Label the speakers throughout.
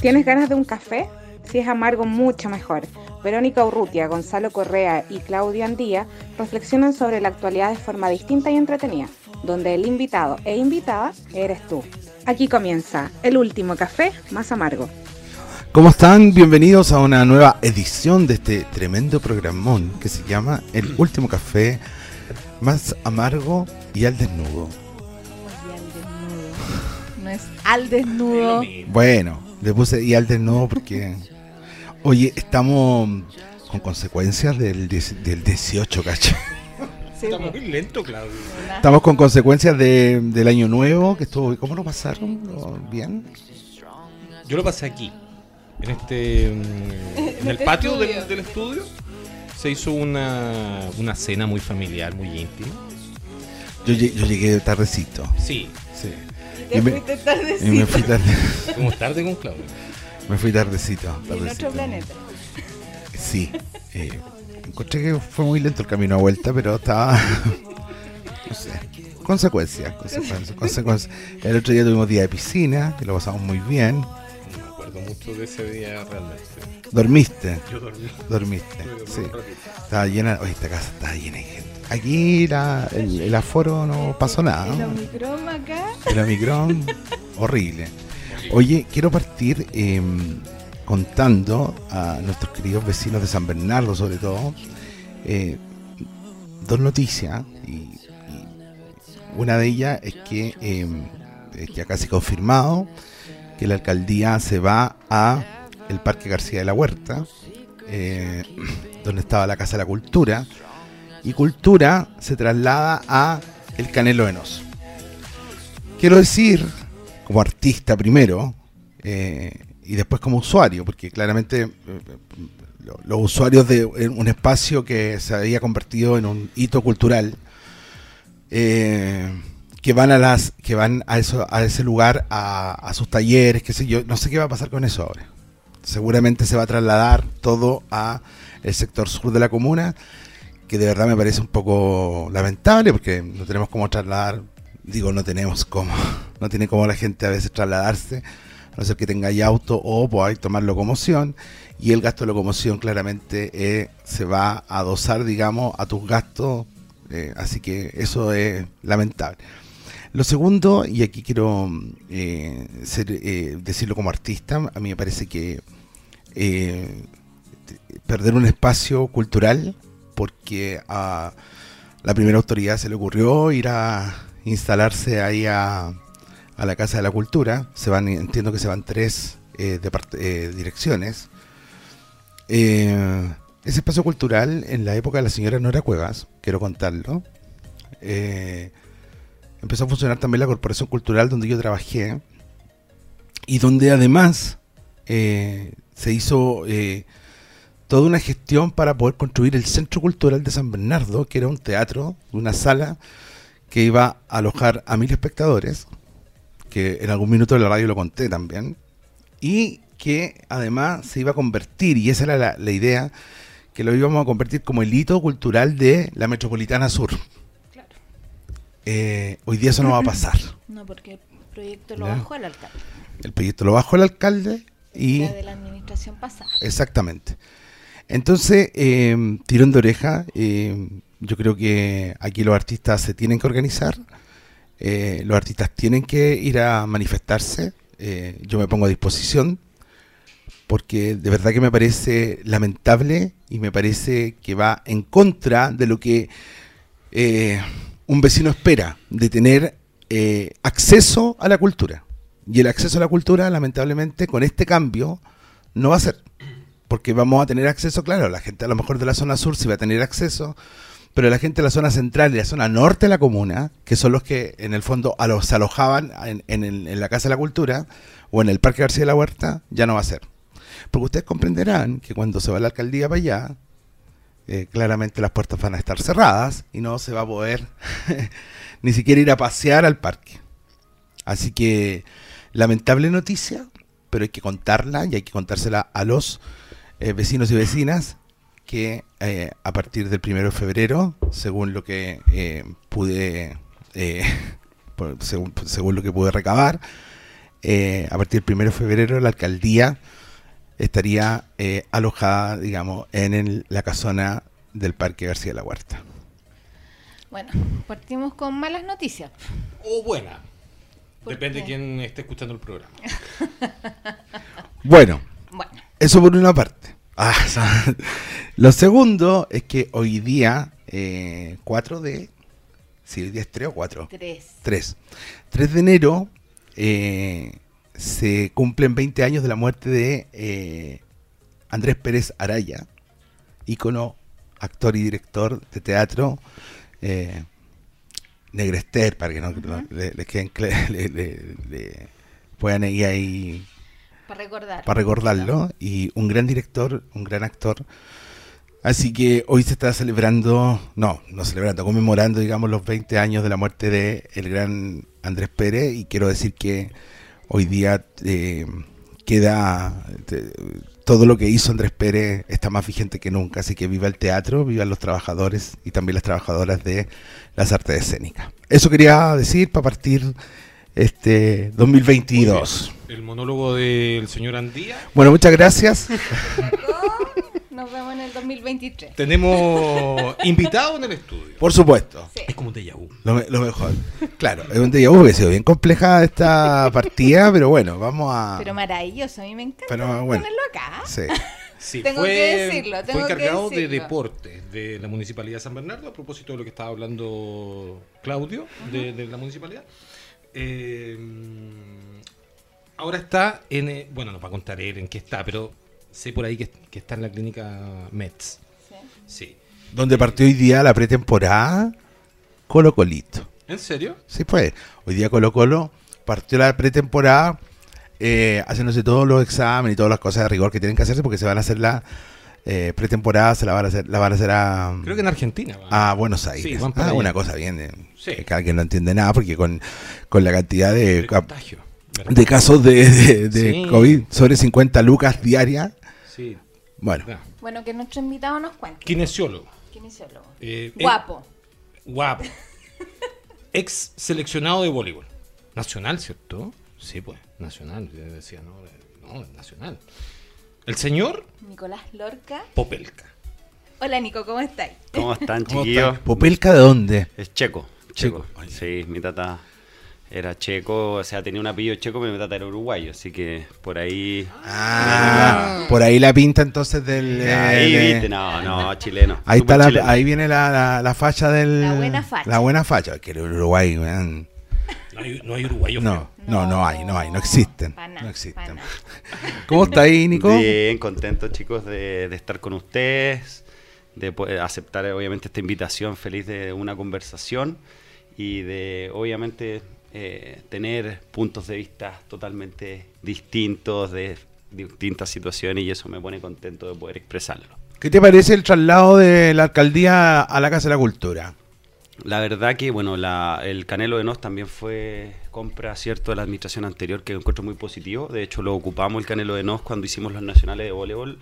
Speaker 1: ¿Tienes ganas de un café? Si es amargo, mucho mejor. Verónica Urrutia, Gonzalo Correa y Claudia Andía reflexionan sobre la actualidad de forma distinta y entretenida, donde el invitado e invitada eres tú. Aquí comienza el último café más amargo.
Speaker 2: ¿Cómo están? Bienvenidos a una nueva edición de este tremendo programón que se llama El último café más amargo y al desnudo.
Speaker 1: No es al desnudo.
Speaker 2: Bueno, le puse y al desnudo porque. Oye, estamos con consecuencias del, del 18, cacho.
Speaker 3: Estamos muy lento, Claudio.
Speaker 2: Estamos con consecuencias de, del año nuevo, que estuvo. ¿Cómo lo pasaron? ¿Bien?
Speaker 3: Yo lo pasé aquí, en este, mm, en el
Speaker 1: este
Speaker 3: patio del, del estudio. Se hizo una, una cena muy familiar, muy íntima.
Speaker 2: Yo, yo llegué tardecito.
Speaker 3: Sí,
Speaker 2: Sí.
Speaker 1: Te
Speaker 2: Y me- Y me
Speaker 1: tardecito.
Speaker 2: fui, tarde-
Speaker 3: con Claudio.
Speaker 2: me fui tardecito.
Speaker 1: En
Speaker 2: tardecito.
Speaker 1: otro planeta.
Speaker 2: Sí. eh, encontré que fue muy lento el camino a vuelta, pero estaba. No sé. Consecuencias, consecuencias, consecuencias. El otro día tuvimos día de piscina, que lo pasamos muy bien.
Speaker 3: Acuerdo mucho de ese día realmente.
Speaker 2: Dormiste,
Speaker 3: Yo dormí.
Speaker 2: dormiste.
Speaker 3: Yo dormí
Speaker 2: Sí.
Speaker 3: un ratito.
Speaker 2: Estaba llena, oye, esta casa estaba llena de gente. Aquí la- el, el aforo no pasó nada.
Speaker 1: El
Speaker 2: ¿no?
Speaker 1: Omicron acá.
Speaker 2: El Omicron, horrible. Oye, quiero partir eh, contando a nuestros queridos vecinos de San Bernardo, sobre todo, eh, dos noticias. Y, y una de ellas es que eh, es ya casi confirmado que la alcaldía se va a el Parque García de la Huerta, eh, donde estaba la Casa de la Cultura, y Cultura se traslada a el Canelo Enoso. Quiero decir, como artista primero, eh, y después como usuario, porque claramente eh, lo- los usuarios de un espacio que se había convertido en un hito cultural, que van a las, que van a eso, a ese lugar a, a sus talleres, qué sé yo, no sé qué va a pasar con eso ahora. Seguramente se va a trasladar todo a el sector sur de la comuna, que de verdad me parece un poco lamentable, porque no tenemos cómo trasladar, digo, no tenemos cómo, no tiene cómo la gente a veces trasladarse, a no ser que tengáis auto o podáis tomar locomoción, y el gasto de locomoción claramente eh, se va a adosar, digamos, a tus gastos, eh, así que eso es lamentable. Lo segundo, y aquí quiero eh, ser, eh, decirlo como artista, a mí me parece que eh, perder un espacio cultural porque a la primera autoridad se le ocurrió ir a instalarse ahí a, a la Casa de la Cultura. Se van, entiendo que se van tres eh, eh, direcciones. Eh, ese espacio cultural en la época de la señora Nora Cuevas, quiero contarlo, eh, empezó a funcionar también la Corporación Cultural donde yo trabajé y donde además eh, se hizo eh, toda una gestión para poder construir el Centro Cultural de San Bernardo, que era un teatro, una sala que iba a alojar a mil espectadores, que en algún minuto de la radio lo conté también, y que además se iba a convertir, y esa era la, la idea, que lo íbamos a convertir como el hito cultural de la Metropolitana Sur. Eh, hoy día eso no va a pasar.
Speaker 1: No, porque el proyecto lo
Speaker 2: Ya.
Speaker 1: bajó el alcalde.
Speaker 2: El proyecto lo bajó el alcalde y...
Speaker 1: Ya de la administración pasada.
Speaker 2: Exactamente. Entonces, eh, tirón de oreja, eh, yo creo que aquí los artistas se tienen que organizar, eh, los artistas tienen que ir a manifestarse, yo me pongo a disposición, porque de verdad que me parece lamentable y me parece que va en contra de lo que eh, un vecino espera, de tener eh, acceso a la cultura. Y el acceso a la cultura, lamentablemente, con este cambio, no va a ser porque vamos a tener acceso, claro, la gente a lo mejor de la zona sur sí va a tener acceso, pero la gente de la zona central y la zona norte de la comuna, que son los que en el fondo a los, se alojaban en, en la Casa de la Cultura o en el Parque García de la Huerta, ya no va a ser. Porque ustedes comprenderán que cuando se va la alcaldía para allá, eh, claramente las puertas van a estar cerradas y no se va a poder ni siquiera ir a pasear al parque. Así que lamentable noticia, pero hay que contarla y hay que contársela a los eh, vecinos y vecinas que eh, a partir del primero de febrero, según lo que pude, según, según lo que pude recabar, a partir del primero de febrero la alcaldía estaría eh, alojada, digamos, en el- la casona del Parque García de la Huerta.
Speaker 4: Bueno, partimos con malas noticias.
Speaker 3: O buena.
Speaker 4: ¿Por
Speaker 3: Depende de
Speaker 4: qué?
Speaker 3: quién esté escuchando el programa.
Speaker 2: Bueno,
Speaker 4: Bueno,
Speaker 2: Eso por una parte. Ah, o sea, lo segundo es que hoy día, eh, 4 de... Si hoy día es 3 o 4.
Speaker 4: tres.
Speaker 2: 3. 3 de enero eh, se cumplen 20 años de la muerte de eh, Andrés Pérez Araya, ícono, actor y director de teatro. Eh, Negrester, para que no, no- le, le queden le- le- le puedan ir ahí
Speaker 4: Para recordar.
Speaker 2: para recordarlo y un gran director, un gran actor. Así que hoy se está celebrando, no, no celebrando, conmemorando, digamos, los 20 años de la muerte de el gran Andrés Pérez y quiero decir que hoy día eh, queda te- todo lo que hizo Andrés Pérez está más vigente que nunca, así que viva el teatro, vivan los trabajadores y también las trabajadoras de las artes escénicas. Eso quería decir para partir este 2022.
Speaker 3: El monólogo del señor Andía.
Speaker 2: Bueno, muchas gracias.
Speaker 4: Nos vemos en el 2023.
Speaker 3: Tenemos invitado en el estudio.
Speaker 2: Por supuesto.
Speaker 4: Sí.
Speaker 3: Es como un déjà vu.
Speaker 2: Lo, me- lo mejor. Claro, es un déjà vu que ha sido bien compleja esta partida, pero bueno, vamos a.
Speaker 4: Pero maravilloso, a mí me encanta
Speaker 2: Pero, bueno.
Speaker 4: ponerlo acá.
Speaker 2: Sí.
Speaker 3: Sí,
Speaker 4: Tengo
Speaker 3: fue,
Speaker 4: que decirlo, tengo
Speaker 3: fue
Speaker 4: que
Speaker 3: encargado de
Speaker 4: decirlo.
Speaker 3: deportes de la Municipalidad de San Bernardo, a propósito de lo que estaba hablando Claudio de, de la municipalidad. Eh, ahora está en, eh, bueno, nos va a contar él en qué está, pero sé por ahí que, que está en la clínica Mets.
Speaker 4: Sí.
Speaker 3: Sí.
Speaker 2: Donde partió hoy día la pretemporada Colo Colito.
Speaker 3: ¿En serio?
Speaker 2: Sí, pues. Hoy día Colo Colo partió la pretemporada eh, haciéndose todos los exámenes y todas las cosas de rigor que tienen que hacerse porque se van a hacer la eh, pretemporada, se la van a hacer, la van a hacer a,
Speaker 3: Creo que en Argentina. va.
Speaker 2: a Buenos Aires.
Speaker 3: Sí, van para
Speaker 2: ah, una cosa bien. eh,
Speaker 3: Sí.
Speaker 2: que cada quien no entiende nada porque con, con la cantidad de,
Speaker 3: de contagio. ¿verdad?
Speaker 2: de casos de, de- de
Speaker 3: Sí.
Speaker 2: COVID sobre 50 lucas diarias.
Speaker 3: Sí.
Speaker 2: Bueno.
Speaker 4: Bueno, que nuestro invitado nos cuente.
Speaker 3: Kinesiólogo.
Speaker 4: Kinesiólogo.
Speaker 3: Eh, eh,
Speaker 4: Guapo.
Speaker 3: Guapo. Ex seleccionado de voleibol. Nacional, ¿cierto? Sí, pues, nacional. Yo decía, no, eh, no, nacional. El señor
Speaker 4: Nicolás Lorca.
Speaker 3: Popelka.
Speaker 4: Hola Nico, ¿cómo estáis?
Speaker 5: ¿Cómo están,
Speaker 2: ¿cómo
Speaker 5: chiquillos?
Speaker 2: ¿Popelka de dónde?
Speaker 5: Es checo.
Speaker 2: Checo.
Speaker 5: Checo. Sí, mi tata era checo, o sea, tenía un apellido checo, pero mi tata era uruguayo, así que por ahí.
Speaker 2: Ah, por ahí la pinta entonces del... eh,
Speaker 5: ahí
Speaker 2: de-
Speaker 5: viste, no, no, chileno.
Speaker 2: Ahí está la,
Speaker 5: chileno.
Speaker 2: ahí viene la, la, la facha del...
Speaker 4: La buena facha.
Speaker 2: La buena facha. Que el Uruguay, weón.
Speaker 3: No hay, no hay uruguayo.
Speaker 2: No, no, no hay, no hay, no existen. No existen. ¿Cómo está ahí, Nico?
Speaker 5: Bien, contento, chicos, de, de estar con ustedes, de poder aceptar, obviamente, esta invitación, feliz de una conversación y de, obviamente, eh, tener puntos de vista totalmente distintos de distintas situaciones y eso me pone contento de poder expresarlo.
Speaker 2: ¿Qué te parece el traslado de la alcaldía a la Casa de la Cultura?
Speaker 5: La verdad que, bueno, la- el Canelo de Nos también fue compra, ¿cierto?, de la administración anterior, que encuentro muy positivo. De hecho, lo ocupamos el Canelo de Nos cuando hicimos los nacionales de voleibol,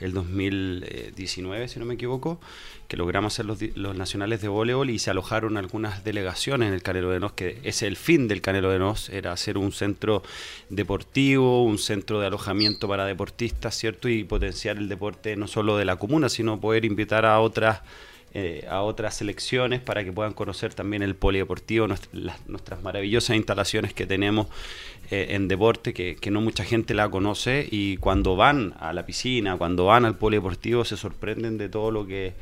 Speaker 5: el 2019, si no me equivoco, que logramos hacer los, nacionales de voleibol y se alojaron algunas delegaciones en el Canelo de Nos, que es el fin del Canelo de Nos, era hacer un centro deportivo, un centro de alojamiento para deportistas, ¿cierto?, y potenciar el deporte no solo de la comuna, sino poder invitar a otras eh, a otras selecciones para que puedan conocer también el polideportivo, nuestras maravillosas instalaciones que tenemos eh, en deporte, que, que no mucha gente la conoce y cuando van a la piscina, cuando van al polideportivo se sorprenden de todo lo que,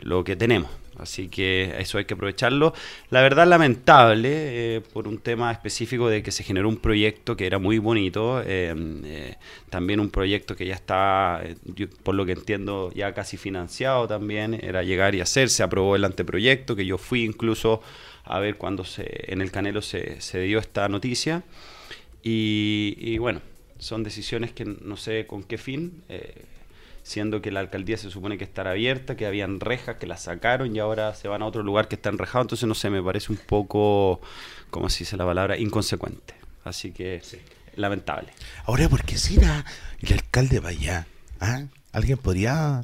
Speaker 5: lo que tenemos. Así que eso hay que aprovecharlo. La verdad lamentable eh, por un tema específico de que se generó un proyecto que era muy bonito, eh, eh, también un proyecto que ya está, por lo que entiendo, ya casi financiado también, era llegar y hacer, se aprobó el anteproyecto, que yo fui incluso a ver cuando en el Canelo se, dio esta noticia. Y, bueno, son decisiones que no sé con qué fin, siendo que la alcaldía se supone que estará abierta, que habían rejas que las sacaron y ahora se van a otro lugar que está enrejado, entonces no sé, me parece un poco, ¿cómo se dice la palabra? Inconsecuente. Así que lamentable.
Speaker 2: Ahora, ¿por qué será el alcalde para allá? ¿Ah? ¿Alguien podría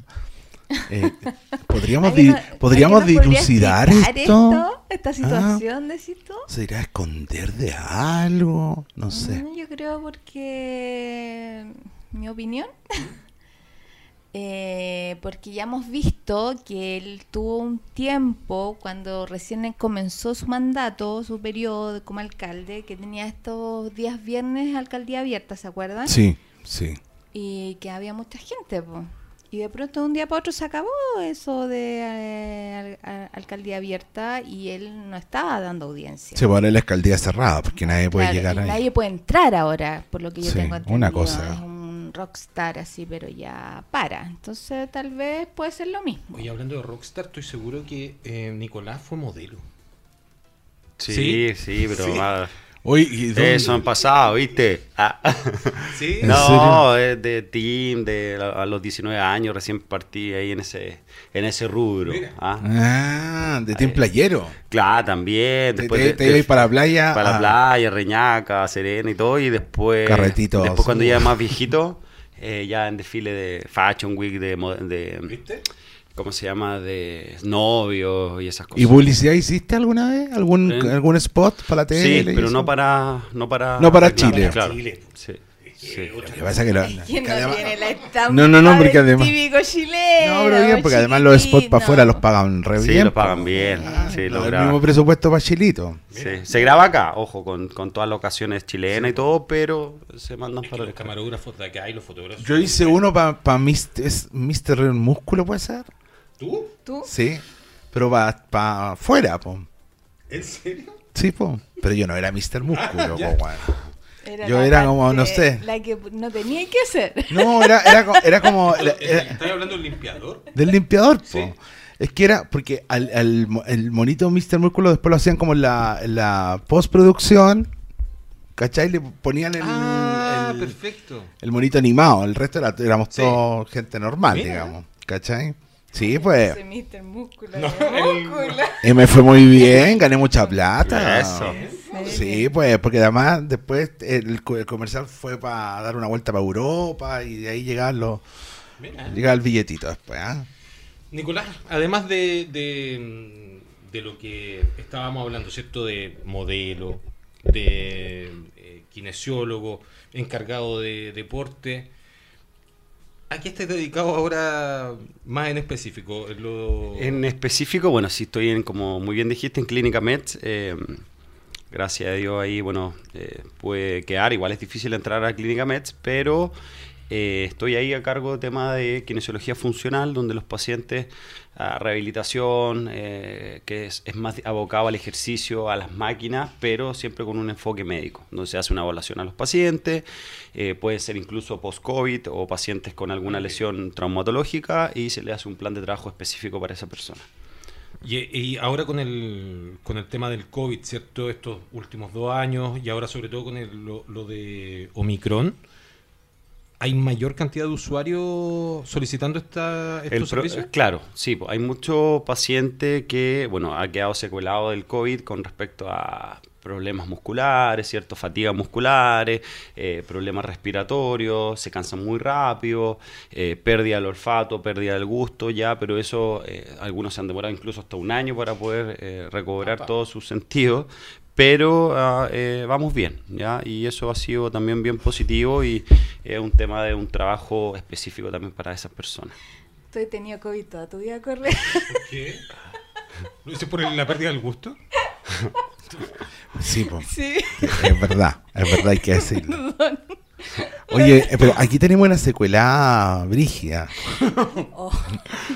Speaker 2: Eh, ¿Podríamos,
Speaker 4: ¿Alguien
Speaker 2: di-
Speaker 4: no-
Speaker 2: podríamos dilucidar esto?
Speaker 4: Esta
Speaker 2: Ah.
Speaker 4: situación, decís tú.
Speaker 2: ¿Se irá a esconder de algo? No sé.
Speaker 4: Mm, Yo creo porque, mi opinión, eh, porque ya hemos visto que él tuvo un tiempo cuando recién comenzó su mandato, su periodo como alcalde, que tenía estos días viernes alcaldía abierta, ¿se acuerdan?
Speaker 2: Sí, sí.
Speaker 4: Y que había mucha gente, po. Y de pronto de un día para otro se acabó eso de eh, al- alcaldía abierta y él no estaba dando audiencia.
Speaker 2: Se pone la alcaldía cerrada porque nadie puede
Speaker 4: Claro,
Speaker 2: llegar ahí.
Speaker 4: Nadie puede entrar ahora, por lo que yo
Speaker 2: Sí,
Speaker 4: tengo entendido.
Speaker 2: una cosa.
Speaker 4: Un rockstar así, pero ya para. Entonces tal vez puede ser lo mismo.
Speaker 3: Oye, hablando de Rockstar, estoy seguro que eh, Nicolás fue modelo.
Speaker 5: Sí,
Speaker 3: Sí.
Speaker 5: sí, pero
Speaker 3: Sí.
Speaker 5: Eso han pasado, ¿viste? Ah.
Speaker 3: Sí.
Speaker 2: ¿En
Speaker 5: No, es de team, de a los 19 años recién partí ahí en ese en ese rubro. ¿ah?
Speaker 2: Ah, de team playero.
Speaker 5: Claro, también.
Speaker 2: Te,
Speaker 5: Después
Speaker 2: te, te
Speaker 5: de-
Speaker 2: ibas para la playa.
Speaker 5: para la
Speaker 2: ah,
Speaker 5: playa, Reñaca, Serena y todo, y después...
Speaker 2: Carretitos.
Speaker 5: Después cuando ya más viejito, eh, ya en desfile de Fashion Week, de, de
Speaker 3: ¿Viste?
Speaker 5: ¿cómo se llama? De novios y esas cosas.
Speaker 2: ¿Y publicidad hiciste alguna vez? ¿Algún,
Speaker 5: Sí.
Speaker 2: algún spot para la tele?
Speaker 5: Sí, pero no para... No para,
Speaker 2: No para Chile.
Speaker 5: Claro,
Speaker 3: Chile.
Speaker 5: sí, sí.
Speaker 2: Lo que pasa es que lo-
Speaker 4: ¿Quién
Speaker 2: que
Speaker 4: no
Speaker 2: además-
Speaker 4: tiene la estampa
Speaker 2: No, no, no, porque además-
Speaker 4: típico chileno?
Speaker 2: No, pero bien, porque además los spots para afuera los
Speaker 4: pagan.
Speaker 2: pagan re
Speaker 5: Sí,
Speaker 2: bien.
Speaker 5: lo pagan
Speaker 2: po.
Speaker 5: bien. Sí,
Speaker 2: No,
Speaker 5: lo
Speaker 2: el mismo presupuesto para Chilito.
Speaker 5: Sí. Se graba acá, ojo, con, con todas las ocasiones chilenas y todo, pero se mandan
Speaker 3: Es
Speaker 5: para
Speaker 3: los camarógrafos de acá y los fotógrafos.
Speaker 2: Yo hice uno para pa Mr. ¿es Mr. Músculo, ¿puede ser?
Speaker 3: ¿Tú?
Speaker 4: ¿Tú?
Speaker 2: Sí. Pero para pa afuera, po.
Speaker 3: ¿En serio?
Speaker 2: Sí, po. Pero yo no era Mr. Músculo,
Speaker 3: Ya.
Speaker 2: po, weón.
Speaker 4: Era
Speaker 2: Yo era como, no sé.
Speaker 4: La que no tenía que hacer.
Speaker 2: No, era, era, era como... era- era-
Speaker 3: ¿Estás hablando del limpiador?
Speaker 2: del limpiador, po.
Speaker 3: Sí.
Speaker 2: Es que era porque al, el monito Mr. Músculo después lo hacían como en la, en la postproducción. ¿Cachai? Le ponían el,
Speaker 3: ah,
Speaker 2: el-
Speaker 3: perfecto.
Speaker 2: el monito animado. El resto era- éramos
Speaker 3: Sí.
Speaker 2: todos gente normal,
Speaker 3: Mira.
Speaker 2: digamos. ¿Cachai? Sí, pues.
Speaker 4: Ese Mr. Músculo.
Speaker 3: No, el-
Speaker 4: músculo.
Speaker 2: Y me fue muy bien, gané mucha plata.
Speaker 5: Eso.
Speaker 2: Sí, pues, porque además después el, co- el comercial fue para dar una vuelta para Europa y de ahí llegaban los,
Speaker 3: Mira.
Speaker 2: llegaba el billetito después, ¿ah?
Speaker 3: Nicolás, además de, de, de lo que estábamos hablando, ¿cierto? De modelo, de eh, kinesiólogo, encargado de deporte. ¿A qué estás dedicado ahora más en específico? Lo-
Speaker 5: En específico, bueno, sí estoy en, como muy bien dijiste, en Clínica Med. eh, gracias a Dios ahí, bueno, eh, pude quedar. Igual es difícil entrar a Clínica Med, pero eh, estoy ahí a cargo de tema de kinesiología funcional, donde los pacientes a rehabilitación, eh, que es, es más abocado al ejercicio, a las máquinas, pero siempre con un enfoque médico, donde se hace una evaluación a los pacientes, eh, puede ser incluso post-COVID o pacientes con alguna lesión traumatológica y se le hace un plan de trabajo específico para esa persona.
Speaker 3: Y, y ahora con el, con el tema del COVID, ¿cierto? Estos últimos dos años y ahora sobre todo con el- lo, lo de Omicron, ¿hay mayor cantidad de usuarios solicitando esta, estos
Speaker 5: El pro-
Speaker 3: servicios?
Speaker 5: claro, sí, pues, hay mucho paciente que, bueno, ha quedado secuelado del COVID con respecto a problemas musculares, cierto, fatigas musculares, eh, problemas respiratorios, se cansan muy rápido, eh, pérdida del olfato, pérdida del gusto, ya, pero eso, eh, algunos se han demorado incluso hasta un año para poder eh, recobrar todos sus sentidos, pero eh, vamos bien, ¿ya? Y eso ha sido también bien positivo y es un tema de un trabajo específico también para esas personas.
Speaker 4: Tú has tenido COVID toda tu vida, correr.
Speaker 3: ¿Qué? ¿Lo hice por la pérdida del gusto?
Speaker 2: Sí, pues.
Speaker 4: Sí.
Speaker 2: Es verdad, es verdad, hay que decirlo. Oye, eh, pero aquí tenemos una secuela brígida.
Speaker 4: Oh,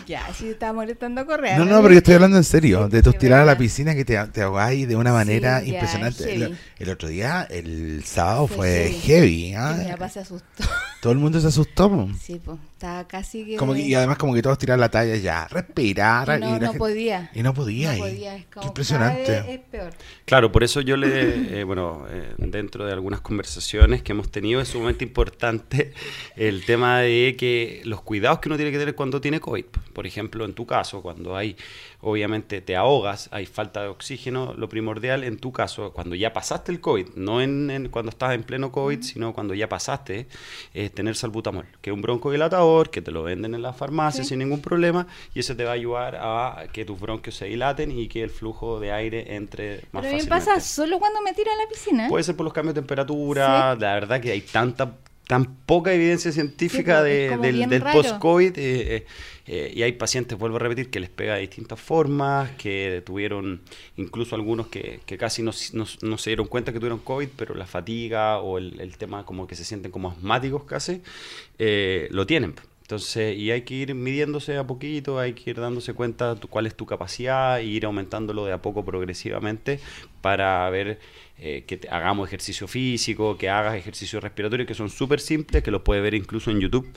Speaker 4: ya, sí estaba molestando a correr.
Speaker 2: No, no, pero yo estoy hablando en serio. De tus tirar a la piscina que te, te ahogáis de una manera
Speaker 4: Sí,
Speaker 2: impresionante. El, el otro día, el sábado,
Speaker 4: Fue
Speaker 2: fue
Speaker 4: heavy.
Speaker 2: heavy. ¿ah?
Speaker 4: mi papá se asustó.
Speaker 2: Todo el mundo se asustó. po.
Speaker 4: Sí, pues, estaba casi que...
Speaker 2: Como que- y además, como que todos tiraron la talla ya. Respirar.
Speaker 4: Y no,
Speaker 2: y
Speaker 4: no
Speaker 2: gente-
Speaker 4: podía.
Speaker 2: Y no podía.
Speaker 4: No
Speaker 2: y-
Speaker 4: podía, es
Speaker 2: qué
Speaker 4: como
Speaker 2: impresionante.
Speaker 4: cada vez es peor.
Speaker 5: Claro, por eso yo le, eh, bueno, eh, dentro de algunas conversaciones que hemos tenido es sumamente importante el tema de que los cuidados que uno tiene que tener cuando tiene COVID. Por ejemplo, en tu caso, cuando hay obviamente te ahogas, hay falta de oxígeno, lo primordial en tu caso, cuando ya pasaste el COVID, no en, cuando estás en pleno COVID, sino cuando ya pasaste, es tener salbutamol, que es un broncodilatador, que te lo venden en la farmacia sin ningún problema, y eso te va a ayudar a que tus bronquios se dilaten y que el flujo de aire entre más
Speaker 4: Pero
Speaker 5: fácilmente.
Speaker 4: pasa solo cuando me tiro a la piscina.
Speaker 5: Puede ser por los cambios de temperatura, la verdad que hay tanta tan poca evidencia científica
Speaker 4: Sí,
Speaker 5: de- del, post-COVID eh, eh, eh, y hay pacientes, vuelvo a repetir, que les pega de distintas formas, que tuvieron incluso algunos que, casi no, se dieron cuenta que tuvieron COVID, pero la fatiga o el, el tema como que se sienten como asmáticos casi, eh, lo tienen. Entonces, y hay que ir midiéndose a poquito, hay que ir dándose cuenta tu- cuál es tu capacidad e ir aumentándolo de a poco progresivamente para ver eh, que te- hagamos ejercicio físico, que hagas ejercicios respiratorios que son súper simples, que los puedes ver incluso en YouTube,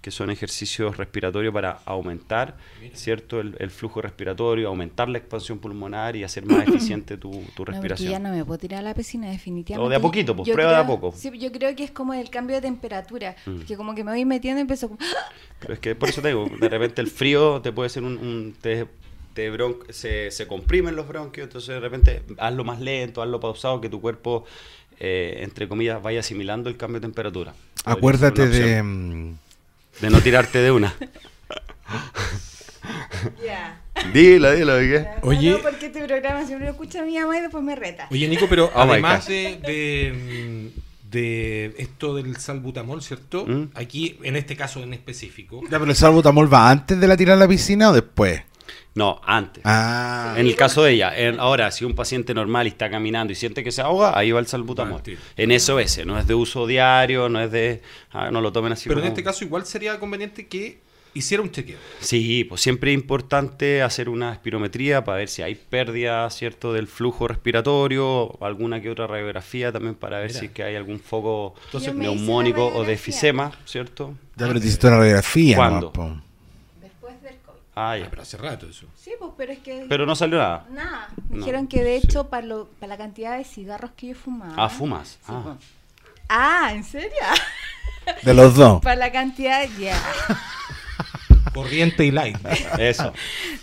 Speaker 5: que son ejercicios respiratorios para aumentar, ¿cierto? El, el flujo respiratorio, aumentar la expansión pulmonar y hacer más eficiente tu,
Speaker 4: No,
Speaker 5: respiración.
Speaker 4: ya no me puedo tirar a la piscina, definitivamente.
Speaker 5: O de a poquito, pues,
Speaker 4: Yo
Speaker 5: prueba de a
Speaker 4: creo-
Speaker 5: poco.
Speaker 4: Sí, yo creo que es como el cambio de temperatura.
Speaker 5: Mm.
Speaker 4: Que como que me voy metiendo y empiezo como...
Speaker 5: Pero es que por eso te digo, de repente el frío te puede ser un... un- te, te bron- se, se comprimen los bronquios, entonces de repente hazlo más lento, hazlo pausado, que tu cuerpo, eh, entre comillas, vaya asimilando el cambio de temperatura.
Speaker 2: Acuérdate de... mm,
Speaker 5: De no tirarte de una.
Speaker 4: Ya.
Speaker 5: Dilo, dilo, ¿qué?
Speaker 3: Oye.
Speaker 4: No, porque este programa siempre lo escucha mi mamá y después me reta.
Speaker 3: Oye, Nico, pero
Speaker 5: Oh my
Speaker 3: además de, de, mm, de esto del salbutamol, ¿cierto?
Speaker 5: ¿Mm?
Speaker 3: Aquí, en este caso en específico,
Speaker 2: Ya, pero el salbutamol va antes de la tirar a la piscina o después.
Speaker 5: No, antes.
Speaker 2: Ah,
Speaker 5: En el caso de ella, en- ahora, si un paciente normal y está caminando y siente que se ahoga, ahí va el salbutamol.
Speaker 3: Ah.
Speaker 5: En SOS, no es de uso diario, no es de. ah, no lo tomen así
Speaker 3: pero en este caso igual sería conveniente que hiciera un chequeo.
Speaker 5: Sí, pues siempre es importante hacer una espirometría para ver si hay pérdida, ¿cierto?, del flujo respiratorio, alguna que otra radiografía también para ver
Speaker 3: Mira.
Speaker 5: si es que hay algún foco
Speaker 3: Entonces,
Speaker 5: neumónico o de efisema, ¿cierto?
Speaker 2: ya, pero te hiciste una radiografía.
Speaker 5: ¿Cuándo?
Speaker 4: Después
Speaker 5: Ah,
Speaker 3: Ah, pero hace rato eso.
Speaker 4: Sí, pues, pero es que...
Speaker 5: Pero no salió nada.
Speaker 4: Nada. Me
Speaker 5: No,
Speaker 4: dijeron que de
Speaker 5: sí.
Speaker 4: hecho, para, lo, para la cantidad de cigarros que yo fumaba...
Speaker 5: Ah, fumas.
Speaker 4: Sí,
Speaker 5: Ah.
Speaker 4: pues. Ah, ¿en serio?
Speaker 2: De los dos.
Speaker 4: para la cantidad, ya.
Speaker 3: Corriente y light.
Speaker 5: Eso.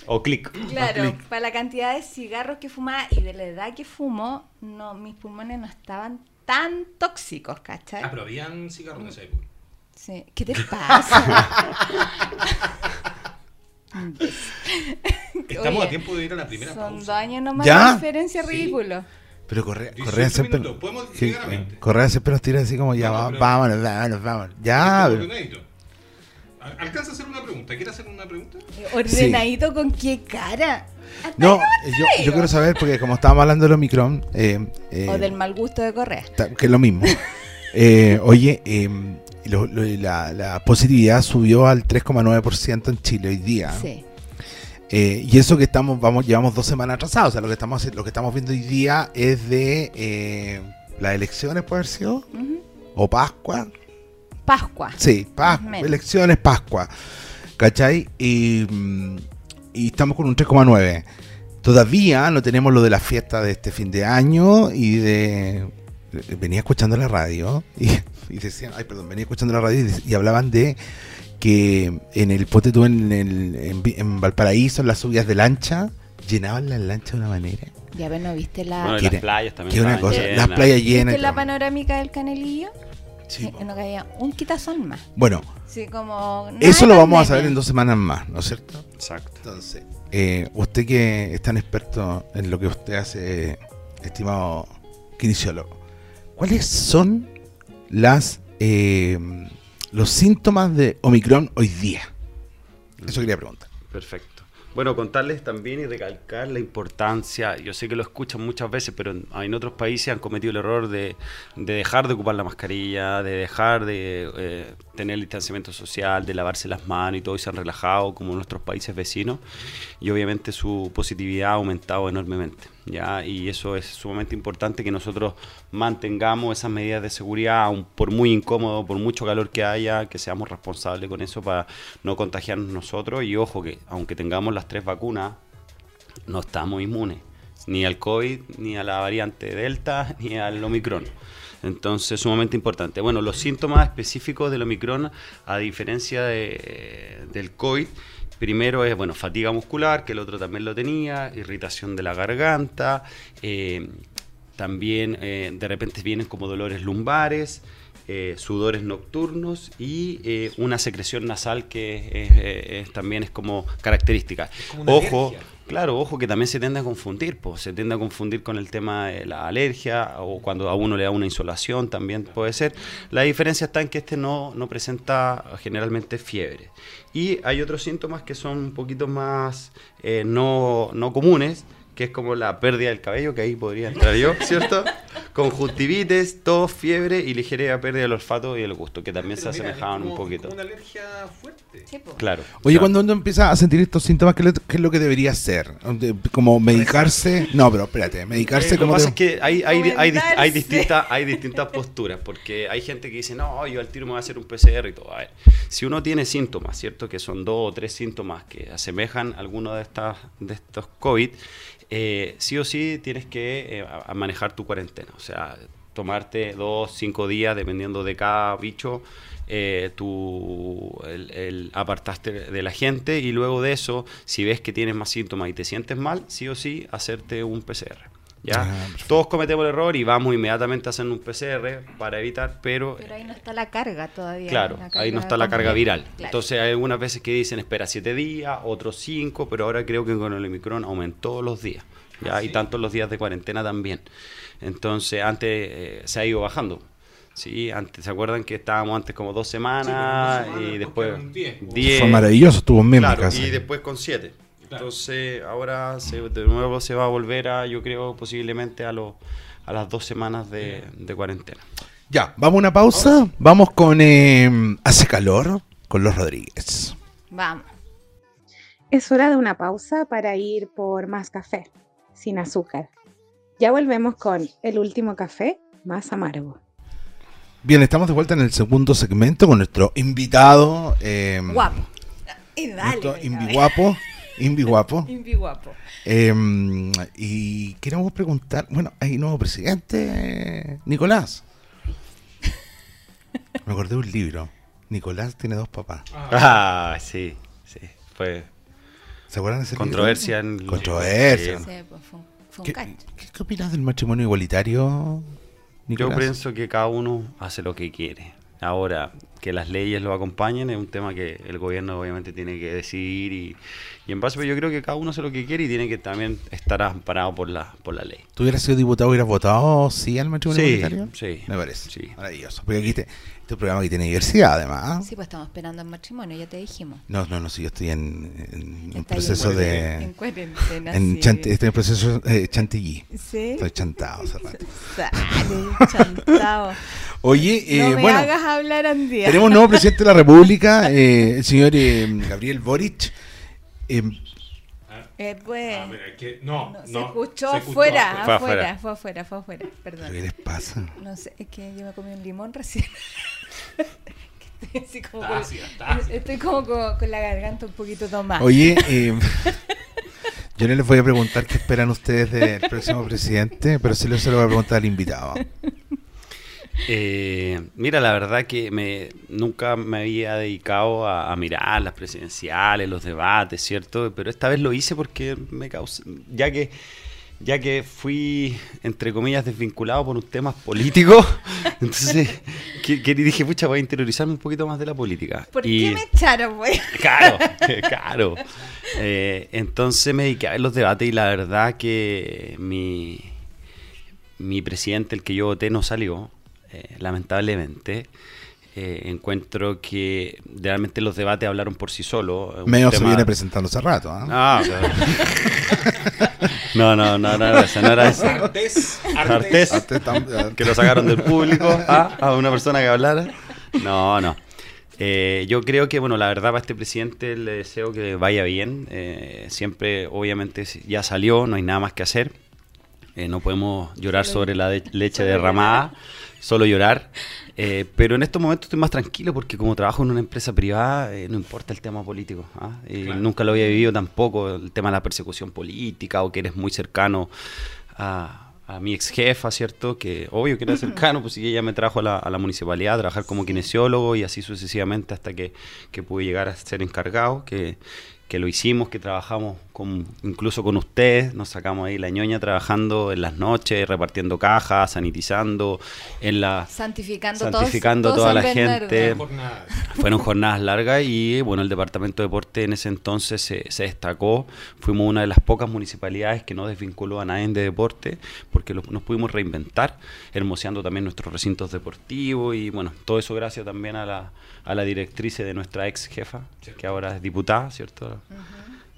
Speaker 5: O clic.
Speaker 4: Claro, para la cantidad de cigarros que fumaba y de la edad que fumo, no, mis pulmones no estaban tan tóxicos, ¿cachai?
Speaker 3: Ah, pero habían cigarros en esa época.
Speaker 4: Sí. ¿Qué te pasa?
Speaker 3: Estamos
Speaker 4: Oye,
Speaker 3: a tiempo de ir a la primera
Speaker 4: Son dos
Speaker 3: pausa.
Speaker 4: años nomás
Speaker 2: ¿Ya?
Speaker 4: de diferencia
Speaker 3: Sí.
Speaker 4: ridículo.
Speaker 2: Pero Correa,
Speaker 3: 18
Speaker 2: Correa siempre. sí,
Speaker 3: llegar a 20.
Speaker 2: Correa siempre nos tira así como ya,
Speaker 3: No,
Speaker 2: va-
Speaker 3: pero-
Speaker 2: vámonos, vámonos, vámonos. Ya,
Speaker 3: ¿Alcanza a hacer una pregunta? ¿Quiere hacer una pregunta?
Speaker 4: Ordenadito con qué cara.
Speaker 2: No, yo, yo quiero saber, porque como estábamos hablando de los Omicron, eh, eh,
Speaker 4: O del mal gusto de Correa.
Speaker 2: que es lo mismo. Eh, oye, eh, lo- lo- la, la positividad subió al 3,9% en Chile hoy día.
Speaker 4: Sí.
Speaker 2: Eh, y eso que estamos, vamos, llevamos dos semanas atrasados. O sea, lo que estamos, lo que estamos viendo hoy día es de eh, las elecciones, puede haber sido, o Pascua.
Speaker 4: Pascua.
Speaker 2: Sí, Pascua, elecciones, Pascua. ¿Cachai? Y, y estamos con un 3,9. Todavía no tenemos lo de la fiesta de este fin de año y de... Venía escuchando la radio y, y decían, ay, perdón, venía escuchando la radio y, hablaban de que en el pote tú en, el, en, Valparaíso, en las subidas de lancha, llenaban las lanchas de una manera.
Speaker 4: Ya ves, ¿no viste la,
Speaker 5: Bueno, las
Speaker 2: era-
Speaker 5: playas también.
Speaker 2: Que una cosa, las playas llenas.
Speaker 4: ¿viste la panorámica del Canelillo?
Speaker 2: Sí,
Speaker 4: Sí,
Speaker 2: po.
Speaker 4: no caía un quitazón más.
Speaker 2: Bueno,
Speaker 4: Sí, como... nada
Speaker 2: eso lo vamos a saber en dos semanas más, ¿no es cierto?
Speaker 5: Exacto.
Speaker 2: Entonces, eh, usted que es tan experto en lo que usted hace, estimado kinesiólogo, ¿cuáles son las eh, los síntomas de Omicron hoy día? Eso quería preguntar.
Speaker 5: Perfecto. Bueno, contarles también y recalcar la importancia, yo sé que lo escuchan muchas veces, pero en, otros países han cometido el error de, de dejar de ocupar la mascarilla, de dejar de eh, tener el distanciamiento social, de lavarse las manos y todo, y se han relajado como nuestros países vecinos, y obviamente su positividad ha aumentado enormemente. ¿Ya? Y eso es sumamente importante que nosotros mantengamos esas medidas de seguridad, aun por muy incómodo, por mucho calor que haya, que seamos responsables con eso para no contagiarnos nosotros. Y ojo que aunque tengamos las tres vacunas, no estamos inmunes, ni al COVID, ni a la variante Delta, ni al Omicron. Entonces, sumamente importante. Bueno, los síntomas específicos del Omicron, a diferencia de- del COVID, primero es, bueno, fatiga muscular, que el otro también lo tenía, irritación de la garganta, eh, también eh, de repente vienen como dolores lumbares, eh, sudores nocturnos y una secreción nasal que es- es- también es como característica.
Speaker 3: como
Speaker 5: Ojo. Claro, ojo que también se tiende a confundir, pues, se tiende a confundir con el tema de la alergia o cuando a uno le da una insolación también puede ser. La diferencia está en que este no, no presenta generalmente fiebre. Y hay otros síntomas que son un poquito más eh, no, no comunes, que es como la pérdida del cabello, que ahí podría entrar yo, ¿cierto? Conjuntivitis, tos, fiebre y ligera pérdida del olfato y el gusto, que también se
Speaker 3: mira,
Speaker 5: asemejaban
Speaker 3: como-
Speaker 5: un poquito.
Speaker 3: como una alergia fuerte.
Speaker 4: Sí.
Speaker 5: Claro.
Speaker 2: Oye,
Speaker 5: claro.
Speaker 2: cuando uno empieza a sentir estos síntomas, ¿qué, le- qué es lo que debería hacer? De- Como medicarse. No, pero espérate, medicarse
Speaker 5: Eh, lo que
Speaker 2: como.
Speaker 5: pasa es que hay, hay, hay, hay distintas, hay distintas posturas, porque hay gente que dice, no, yo al tiro me voy a hacer un PCR y todo. A ver, si uno tiene síntomas, ¿cierto? Que son dos o tres síntomas que asemejan alguno de, estas, de estos COVID, eh, sí o sí tienes que eh, manejar tu cuarentena. O sea, tomarte dos, cinco días, dependiendo de cada bicho, eh, tú apartaste de la gente y luego de eso, si ves que tienes más síntomas y te sientes mal, sí o sí hacerte un PCR. ¿Ya?
Speaker 2: Ah.
Speaker 5: Todos cometemos el error y vamos inmediatamente a hacer un PCR para evitar, pero,
Speaker 4: Pero ahí no está la carga todavía.
Speaker 5: claro,
Speaker 4: la
Speaker 5: ahí no está la carga viral.
Speaker 4: Claro.
Speaker 5: Entonces hay algunas veces que dicen espera siete días, otros cinco, pero ahora creo que con el Omicron aumentó los días. ¿ya? Y tanto los días de cuarentena también. Entonces antes eh, se ha ido bajando. Sí, antes, ¿se acuerdan que estábamos antes como dos semanas,
Speaker 3: Sí, como dos semanas,
Speaker 5: y
Speaker 3: después
Speaker 5: después
Speaker 3: quedaron diez.
Speaker 5: diez,
Speaker 2: Fue maravilloso, estuvo en
Speaker 5: Claro, y después con 7.
Speaker 3: Claro.
Speaker 5: Entonces, ahora se- de nuevo se va a volver a, yo creo, posiblemente a, los a las dos semanas de, de cuarentena.
Speaker 2: Ya, vamos a una pausa. Vamos con eh, Hace calor con los Rodríguez.
Speaker 4: Vamos.
Speaker 1: Es hora de una pausa para ir por más café, sin azúcar. Ya volvemos con el último café más amargo.
Speaker 2: Bien, estamos de vuelta en el segundo segmento con nuestro invitado. eh,
Speaker 4: Guapo. Y dale.
Speaker 2: nuestro invi guapo. Invi guapo.
Speaker 4: Invi guapo.
Speaker 2: Eh, y queremos preguntar, bueno, hay nuevo presidente, Nicolás. Me acordé de un libro. Nicolás tiene dos papás.
Speaker 5: Ah, sí, sí. Fue
Speaker 2: ¿Se acuerdan de ese libro?
Speaker 5: controversia. En,
Speaker 2: Controversia.
Speaker 5: Sí.
Speaker 4: Sí, pues fue, un- fue un
Speaker 2: ¿Qué,
Speaker 4: cancho.
Speaker 2: qué- qué opinas del matrimonio igualitario,
Speaker 5: Yo
Speaker 2: Nicolás?
Speaker 5: pienso que cada uno hace lo que quiere. Ahora, que las leyes lo acompañen es un tema que el gobierno obviamente tiene que decidir y, y en base, pero yo creo que cada uno hace lo que quiere y tiene que también estar amparado por la, por la ley.
Speaker 2: ¿Tú hubieras sido diputado, hubieras votado sí al matrimonio
Speaker 5: Sí,
Speaker 2: igualitario?
Speaker 5: sí,
Speaker 2: Me parece.
Speaker 5: sí.
Speaker 2: Maravilloso. Porque aquí te, este programa que tiene diversidad, además.
Speaker 4: Sí, pues estamos esperando el matrimonio, ya te dijimos.
Speaker 2: No, no, no, sí, yo estoy en, en proceso
Speaker 4: En
Speaker 2: de...
Speaker 4: cuarentena.
Speaker 2: En
Speaker 4: sí.
Speaker 2: chant- estoy en proceso eh, chantilly.
Speaker 4: Sí.
Speaker 2: Estoy chantado hace rato.
Speaker 4: Sale, chantao.
Speaker 2: Oye, eh,
Speaker 4: no me
Speaker 2: bueno,
Speaker 4: hagas hablar, Andía.
Speaker 2: tenemos un nuevo presidente de la República, eh, el señor eh, Gabriel Boric. Eh,
Speaker 4: Eh, pues,
Speaker 3: Ah, mira, es que no,
Speaker 4: no,
Speaker 3: no,
Speaker 4: se escuchó
Speaker 3: se
Speaker 4: afuera,
Speaker 5: Fue
Speaker 4: afuera,
Speaker 5: afuera.
Speaker 4: fue afuera, fue afuera, perdón.
Speaker 2: ¿Qué les pasa?
Speaker 4: No sé, es que yo me comí un limón recién. Estoy así como con-
Speaker 3: Tacia, tacia.
Speaker 4: estoy como con, con la garganta un poquito tomada.
Speaker 2: Oye, eh, yo no les voy a preguntar qué esperan ustedes del próximo presidente, pero sí se lo voy a preguntar al invitado.
Speaker 5: Eh, mira, la verdad que me, nunca me había dedicado a, a mirar las presidenciales, los debates, ¿cierto? Pero esta vez lo hice porque me causa, ya que ya que fui, entre comillas, desvinculado por un temas políticos, entonces que, que dije, pucha, voy a interiorizarme un poquito más de la política.
Speaker 4: ¿Por
Speaker 5: Y-
Speaker 4: qué me echaron, güey?
Speaker 5: Claro, claro. Eh, entonces me dediqué a ver los debates y la verdad que mi, mi presidente, el que yo voté, no salió, eh, lamentablemente. Eh, encuentro que realmente los debates hablaron por sí solos.
Speaker 2: Medio se
Speaker 5: tema-
Speaker 2: viene presentando hace rato. ¿ah?
Speaker 5: Ah, claro. no, no, no, no era esa, no era esa.
Speaker 3: Artés,
Speaker 5: Artés.
Speaker 2: Antes tam-
Speaker 5: que lo sacaron del público a, a una persona que hablara. No, no. Eh, yo creo que, bueno, la verdad para este presidente le deseo que vaya bien. Eh, siempre, obviamente, ya salió, no hay nada más que hacer. Eh, no podemos llorar sobre la de- leche derramada, solo llorar. Eh, pero en estos momentos estoy más tranquilo porque como trabajo en una empresa privada, eh, no importa el tema político. ¿ah? Y
Speaker 3: Claro.
Speaker 5: nunca lo había vivido tampoco, el tema de la persecución política o que eres muy cercano a, a mi ex jefa, ¿cierto? Que obvio que era cercano, pues sí, ella me trajo a la, a la municipalidad a trabajar como kinesiólogo y así sucesivamente hasta que, que pude llegar a ser encargado, que, que lo hicimos, que trabajamos con, incluso con ustedes, nos sacamos ahí la ñoña trabajando en las noches, repartiendo cajas, sanitizando, en la
Speaker 4: Santificando,
Speaker 5: santificando
Speaker 4: todos-
Speaker 5: toda
Speaker 4: todos
Speaker 5: la gente. Fueron jornadas largas y bueno, el departamento de deporte en ese entonces se, se destacó. Fuimos una de las pocas municipalidades que no desvinculó a nadie de deporte porque lo- nos pudimos reinventar, hermoseando también nuestros recintos deportivos y bueno, todo eso gracias también a la, a la directriz de nuestra ex jefa, que ahora es diputada, ¿cierto?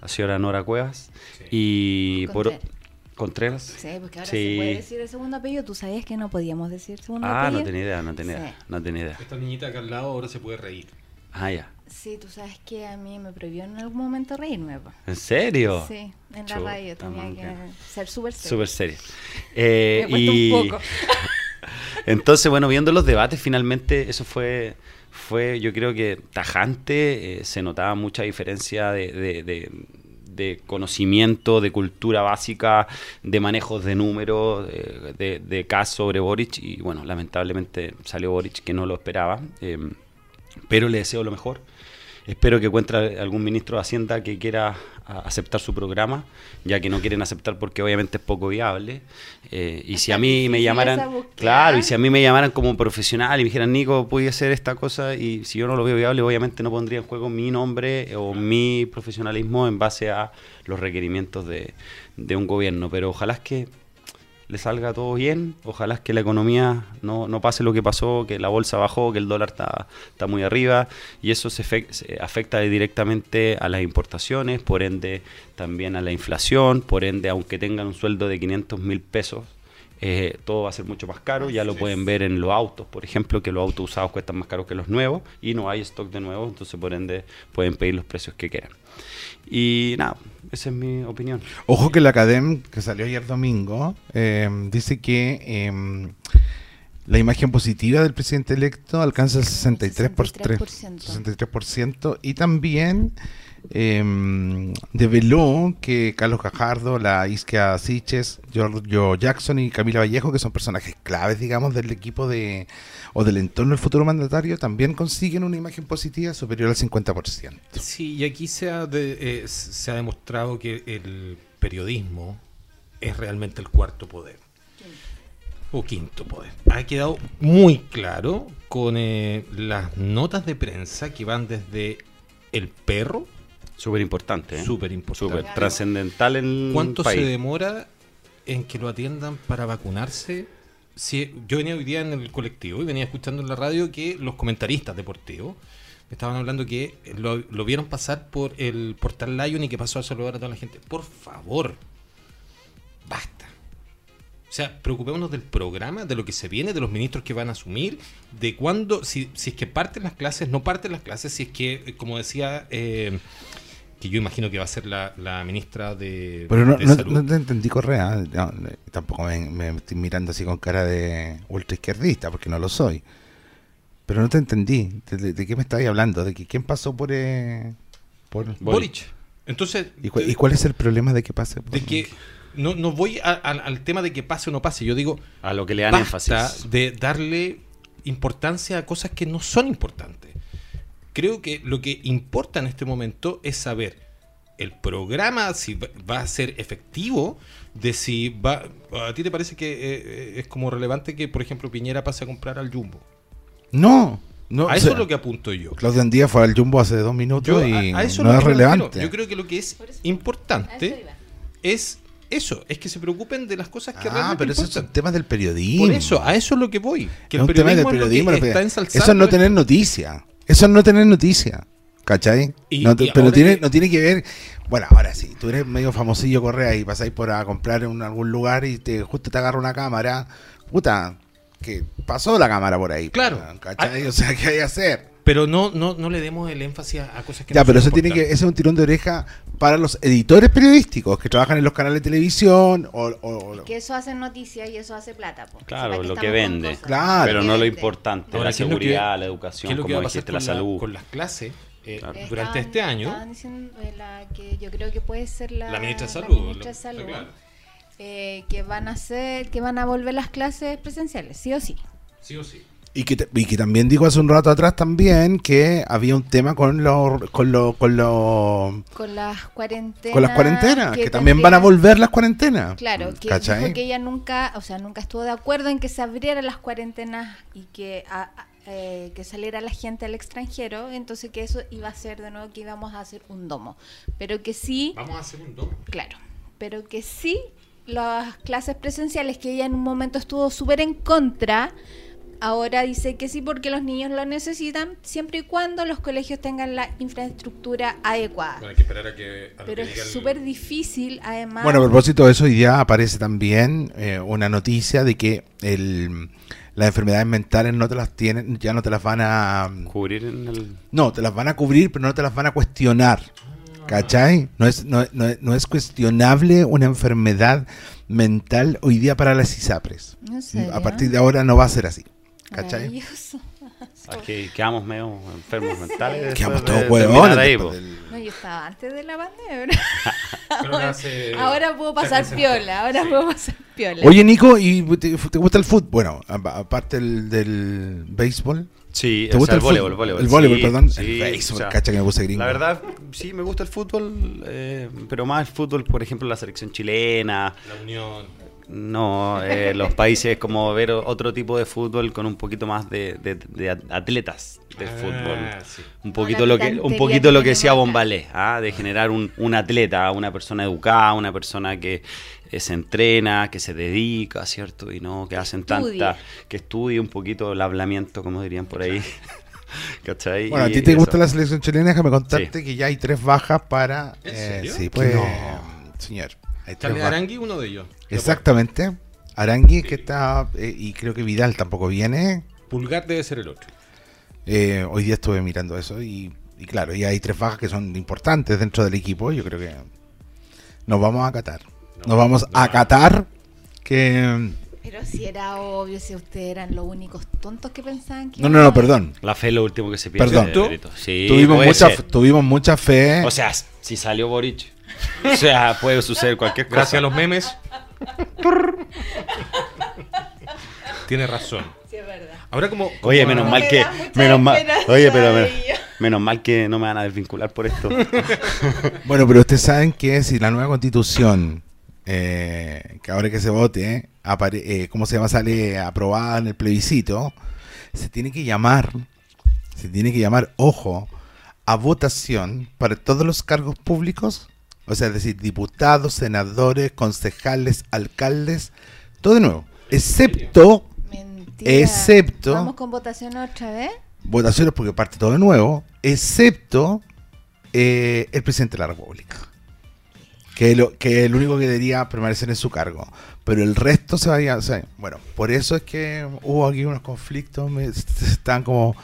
Speaker 5: La señora Nora Cuevas. Y por
Speaker 4: Contreras.
Speaker 5: Contreras.
Speaker 4: Sí, porque ahora
Speaker 5: Sí.
Speaker 4: se puede decir el segundo apellido. ¿Tú sabías que no podíamos decir segundo
Speaker 5: Ah,
Speaker 4: apellido?
Speaker 5: no tenía idea, no tenía
Speaker 4: Sí.
Speaker 5: idea, no tenía idea.
Speaker 3: Esta niñita acá al lado ahora se puede reír.
Speaker 5: Ah, ya.
Speaker 4: Sí, tú sabes que a mí me prohibió en algún momento reírme. po.
Speaker 5: ¿En serio?
Speaker 4: Sí, en la
Speaker 5: Chuta,
Speaker 4: radio tenía
Speaker 5: man,
Speaker 4: que ser súper seria.
Speaker 5: Súper serio. Eh,
Speaker 4: Me
Speaker 5: y
Speaker 4: un poco.
Speaker 5: entonces, bueno, viendo los debates, finalmente eso fue, fue yo creo que tajante, eh, se notaba mucha diferencia de, conocimiento, de cultura básica, de manejos de números, de, de, de Kass sobre Boric, y bueno, lamentablemente salió Boric que no lo esperaba, eh, pero le deseo lo mejor. Espero que encuentre algún ministro de Hacienda que quiera aceptar su programa, ya que no quieren aceptar porque obviamente es poco viable. Eh, y si a mí me llamaran, claro, y si a mí me llamaran como profesional y me dijeran, Nico, puede hacer esta cosa, y si yo no lo veo viable, obviamente no pondría en juego mi nombre o mi profesionalismo en base a los requerimientos de, de un gobierno. Pero ojalá es que le salga todo bien, ojalá que la economía no, no pase lo que pasó, que la bolsa bajó, que el dólar está, está muy arriba. Y eso se afecta directamente a las importaciones, por ende también a la inflación, por ende aunque tengan un sueldo de 500 mil pesos, eh, todo va a ser mucho más caro, ya lo pueden ver en los autos, por ejemplo, que los autos usados cuestan más caros que los nuevos y no hay stock de nuevos, entonces por ende pueden pedir los precios que quieran. Y nada, esa es mi opinión.
Speaker 2: Ojo que la Academ, que salió ayer domingo, eh, dice que eh, la imagen positiva del presidente electo alcanza el 63%, por
Speaker 4: 63%.
Speaker 2: 63% y también eh, develó que Carlos Cajardo, la Isquia Siches, Giorgio Jackson y Camila Vallejo, que son personajes claves, digamos, del equipo de o del entorno del futuro mandatario, también consiguen una imagen positiva superior al 50%.
Speaker 3: Sí, y aquí se ha, de- eh, se ha demostrado que el periodismo es realmente el cuarto poder. O quinto poder. Ha quedado muy claro con eh, las notas de prensa que van desde el perro,
Speaker 5: Súper importante, ¿eh?
Speaker 3: súper importante.
Speaker 5: Súper trascendental en
Speaker 3: ¿Cuánto
Speaker 5: país.
Speaker 3: se demora en que lo atiendan para vacunarse? Si, yo venía hoy día en el colectivo y venía escuchando en la radio que los comentaristas deportivos me estaban hablando que lo, lo vieron pasar por el portal Lion y que pasó a saludar a toda la gente. Por favor, basta. O sea, preocupémonos del programa, de lo que se viene, de los ministros que van a asumir, de cuándo, si, si es que parten las clases, no parten las clases, si es que, eh, como decía, eh, que yo imagino que va a ser la, la ministra de,
Speaker 2: Pero no,
Speaker 3: de
Speaker 2: no-
Speaker 3: Salud.
Speaker 2: no te entendí Correa. no, no, tampoco me, me estoy mirando así con cara de ultra izquierdista, porque no lo soy. Pero no te entendí. ¿De, de- de qué me estabas hablando? ¿De que quién pasó por... eh, por
Speaker 3: Boric. Entonces,
Speaker 2: ¿Y, cu- y cuál es el problema de que pase por-
Speaker 3: de que no, no voy a- a- al tema de que pase o no pase. Yo digo,
Speaker 5: A lo que le dan
Speaker 3: basta
Speaker 5: énfasis.
Speaker 3: de darle importancia a cosas que no son importantes. Creo que lo que importa en este momento es saber el programa, si va- a ser efectivo, de si va... ¿A ti te parece que eh, es como relevante que, por ejemplo, Piñera pase a comprar al Jumbo?
Speaker 2: No, no.
Speaker 3: a eso
Speaker 2: sea,
Speaker 3: es lo que apunto yo.
Speaker 2: Claudio Andía fue al Jumbo hace dos minutos
Speaker 3: Yo,
Speaker 2: y
Speaker 3: a- a eso
Speaker 2: no es relevante.
Speaker 3: Yo creo que lo que es importante es eso, es que se preocupen de las cosas que
Speaker 2: Ah,
Speaker 3: realmente
Speaker 2: pero esos
Speaker 3: importan.
Speaker 2: son temas del periodismo.
Speaker 3: Por eso, a eso es lo que voy. Que
Speaker 2: Es
Speaker 3: el
Speaker 2: un tema del
Speaker 3: periodismo, lo que está ensalzando
Speaker 2: eso es no tener noticia. Eso es no tener noticia. ¿Cachai?
Speaker 3: Y-
Speaker 2: No te-
Speaker 3: y
Speaker 2: pero tiene,
Speaker 3: que-
Speaker 2: no tiene que ver. Bueno, ahora sí, tú eres medio famosillo Correa y pasáis por a comprar en algún lugar y te justo te agarra una cámara. Puta, que pasó la cámara por ahí.
Speaker 3: Claro.
Speaker 2: ¿Cachai? O sea, ¿qué hay que hacer?
Speaker 3: Pero no, no, no le demos el énfasis a a cosas que
Speaker 2: Ya,
Speaker 3: no
Speaker 2: pero
Speaker 3: son
Speaker 2: eso tiene que, ese es un tirón de oreja para los editores periodísticos que trabajan en los canales de televisión o, o- o-
Speaker 4: Que eso hace noticia y eso hace plata. po.
Speaker 5: Claro,
Speaker 4: ¿Para qué
Speaker 5: lo que vende.
Speaker 2: Claro.
Speaker 5: Pero no lo importante,
Speaker 3: Ahora,
Speaker 5: la
Speaker 3: ¿qué es lo que-
Speaker 5: seguridad, la
Speaker 3: ¿Qué
Speaker 5: educación,
Speaker 3: es lo que
Speaker 5: como
Speaker 3: va a pasar
Speaker 5: dijiste,
Speaker 3: con,
Speaker 5: la
Speaker 3: la-
Speaker 5: salud.
Speaker 3: con las clases eh,
Speaker 5: Claro.
Speaker 3: durante
Speaker 4: Estaban-
Speaker 3: este año?
Speaker 4: estaban diciendo, eh, la que yo creo que puede ser la,
Speaker 3: La ministra de
Speaker 4: la
Speaker 3: Salud,
Speaker 4: ministra
Speaker 3: lo-
Speaker 4: de Salud,
Speaker 3: claro.
Speaker 4: eh, que van a hacer, que van a volver las clases presenciales, sí o sí.
Speaker 3: Sí o sí.
Speaker 2: Y que, y que también dijo hace un rato atrás también que había un tema con los con los con los
Speaker 4: Con las cuarentenas.
Speaker 2: con las cuarentenas, que, también van a volver las cuarentenas.
Speaker 4: Claro, que
Speaker 2: ¿Cachai?
Speaker 4: dijo que ella nunca, o sea, nunca estuvo de acuerdo en que se abrieran las cuarentenas y que a- a- eh, que saliera la gente al extranjero, entonces que eso iba a ser de nuevo que íbamos a hacer un domo, pero que sí,
Speaker 3: Vamos a hacer un domo.
Speaker 4: claro, pero que sí las clases presenciales que ella en un momento estuvo súper en contra, ahora dice que sí porque los niños lo necesitan siempre y cuando los colegios tengan la infraestructura adecuada.
Speaker 3: Bueno, hay que esperar a que. a lo
Speaker 4: Pero
Speaker 3: que
Speaker 4: es
Speaker 3: el-
Speaker 4: súper difícil, además.
Speaker 2: Bueno, a propósito de eso, hoy día aparece también eh, una noticia de que el, las enfermedades mentales no te las tienen, ya no te las van a
Speaker 5: Cubrir en el...
Speaker 2: no, te las van a cubrir, pero no te las van a cuestionar. ¿Cachai? No es, no, no es- no es cuestionable una enfermedad mental hoy día para las ISAPRES. A partir de ahora no va a ser así. ¿Cachai?
Speaker 4: Maravilloso.
Speaker 5: Aquí quedamos medio enfermos mentales.
Speaker 2: Quedamos todos huevones
Speaker 4: No, yo estaba antes de la pandemia.
Speaker 3: Ahora
Speaker 4: ahora puedo pasar piola, ahora
Speaker 3: Sí.
Speaker 4: puedo pasar piola.
Speaker 2: Oye, Nico, ¿y te, te gusta el fútbol? Bueno, aparte del, del béisbol.
Speaker 5: Sí,
Speaker 2: ¿Te
Speaker 5: o
Speaker 2: gusta
Speaker 5: sea,
Speaker 2: el
Speaker 5: el voleibol, voleibol.
Speaker 2: El voleibol,
Speaker 5: sí,
Speaker 2: perdón.
Speaker 5: sí,
Speaker 2: el béisbol,
Speaker 5: o sea,
Speaker 2: cacha que me puse gringo.
Speaker 5: La verdad, sí, me gusta el fútbol, eh, pero más el fútbol, por ejemplo, la selección chilena.
Speaker 3: La unión.
Speaker 5: No, eh, los países como ver otro tipo de fútbol con un poquito más de, de- de atletas de
Speaker 3: Ah,
Speaker 5: fútbol.
Speaker 3: sí.
Speaker 5: Un poquito lo que un poquito lo que decía. Bombalé, ¿ah? de generar un, un atleta, una persona educada, una persona que eh, se entrena, que se dedica, ¿cierto? Y no que hacen
Speaker 4: Estudia.
Speaker 5: tanta que estudie un poquito el hablamiento, como dirían por ahí. ¿Cachai?
Speaker 2: Bueno, a ti te
Speaker 5: eso.
Speaker 2: gusta la selección chilena, déjame contarte
Speaker 5: Sí.
Speaker 2: que ya hay tres bajas para...
Speaker 3: ¿En
Speaker 2: eh,
Speaker 3: serio?
Speaker 2: sí, pues,
Speaker 5: No.
Speaker 2: señor. Bajas.
Speaker 3: Arangui, uno de ellos.
Speaker 2: Exactamente. Arangui, que está... eh, y creo que Vidal tampoco viene.
Speaker 3: Pulgar debe ser el otro.
Speaker 2: Eh, hoy día estuve mirando eso y, y claro, y hay tres bajas que son importantes dentro del equipo. Yo creo que nos vamos a acatar.
Speaker 3: No,
Speaker 2: nos vamos
Speaker 3: no.
Speaker 2: a acatar que...
Speaker 4: Pero si era obvio, si ustedes eran los únicos tontos que pensaban que.
Speaker 2: No, no, no, perdón.
Speaker 5: La fe es lo último que se pierde.
Speaker 2: Perdón.
Speaker 5: Sí,
Speaker 2: tuvimos, mucha,
Speaker 5: ser.
Speaker 2: tuvimos mucha fe.
Speaker 5: O sea, si salió Boric. O sea, puede suceder cualquier cosa.
Speaker 3: Gracias a los memes. Tiene razón.
Speaker 4: Sí, es verdad.
Speaker 3: Ahora como...
Speaker 5: Oye, menos mal
Speaker 4: Me
Speaker 5: que. Menos mal, oye, pero menos mal que no me van a desvincular por esto.
Speaker 2: Bueno, pero ustedes saben que si la nueva constitución, eh, que ahora que se vote, apare- eh, ¿cómo se llama? Sale aprobada en el plebiscito, se tiene que llamar, se tiene que llamar, ojo, a votación para todos los cargos públicos, o sea, es decir, diputados, senadores, concejales, alcaldes, todo de nuevo, excepto
Speaker 4: Mentira.
Speaker 2: Excepto-
Speaker 4: Vamos con votación otra vez.
Speaker 2: votaciones porque parte todo de nuevo, excepto eh, el presidente de la República. Que, lo, que es el único que debería permanecer en su cargo. Pero el resto se vaya. o sea, bueno, por eso es que hubo aquí unos conflictos. Me, están como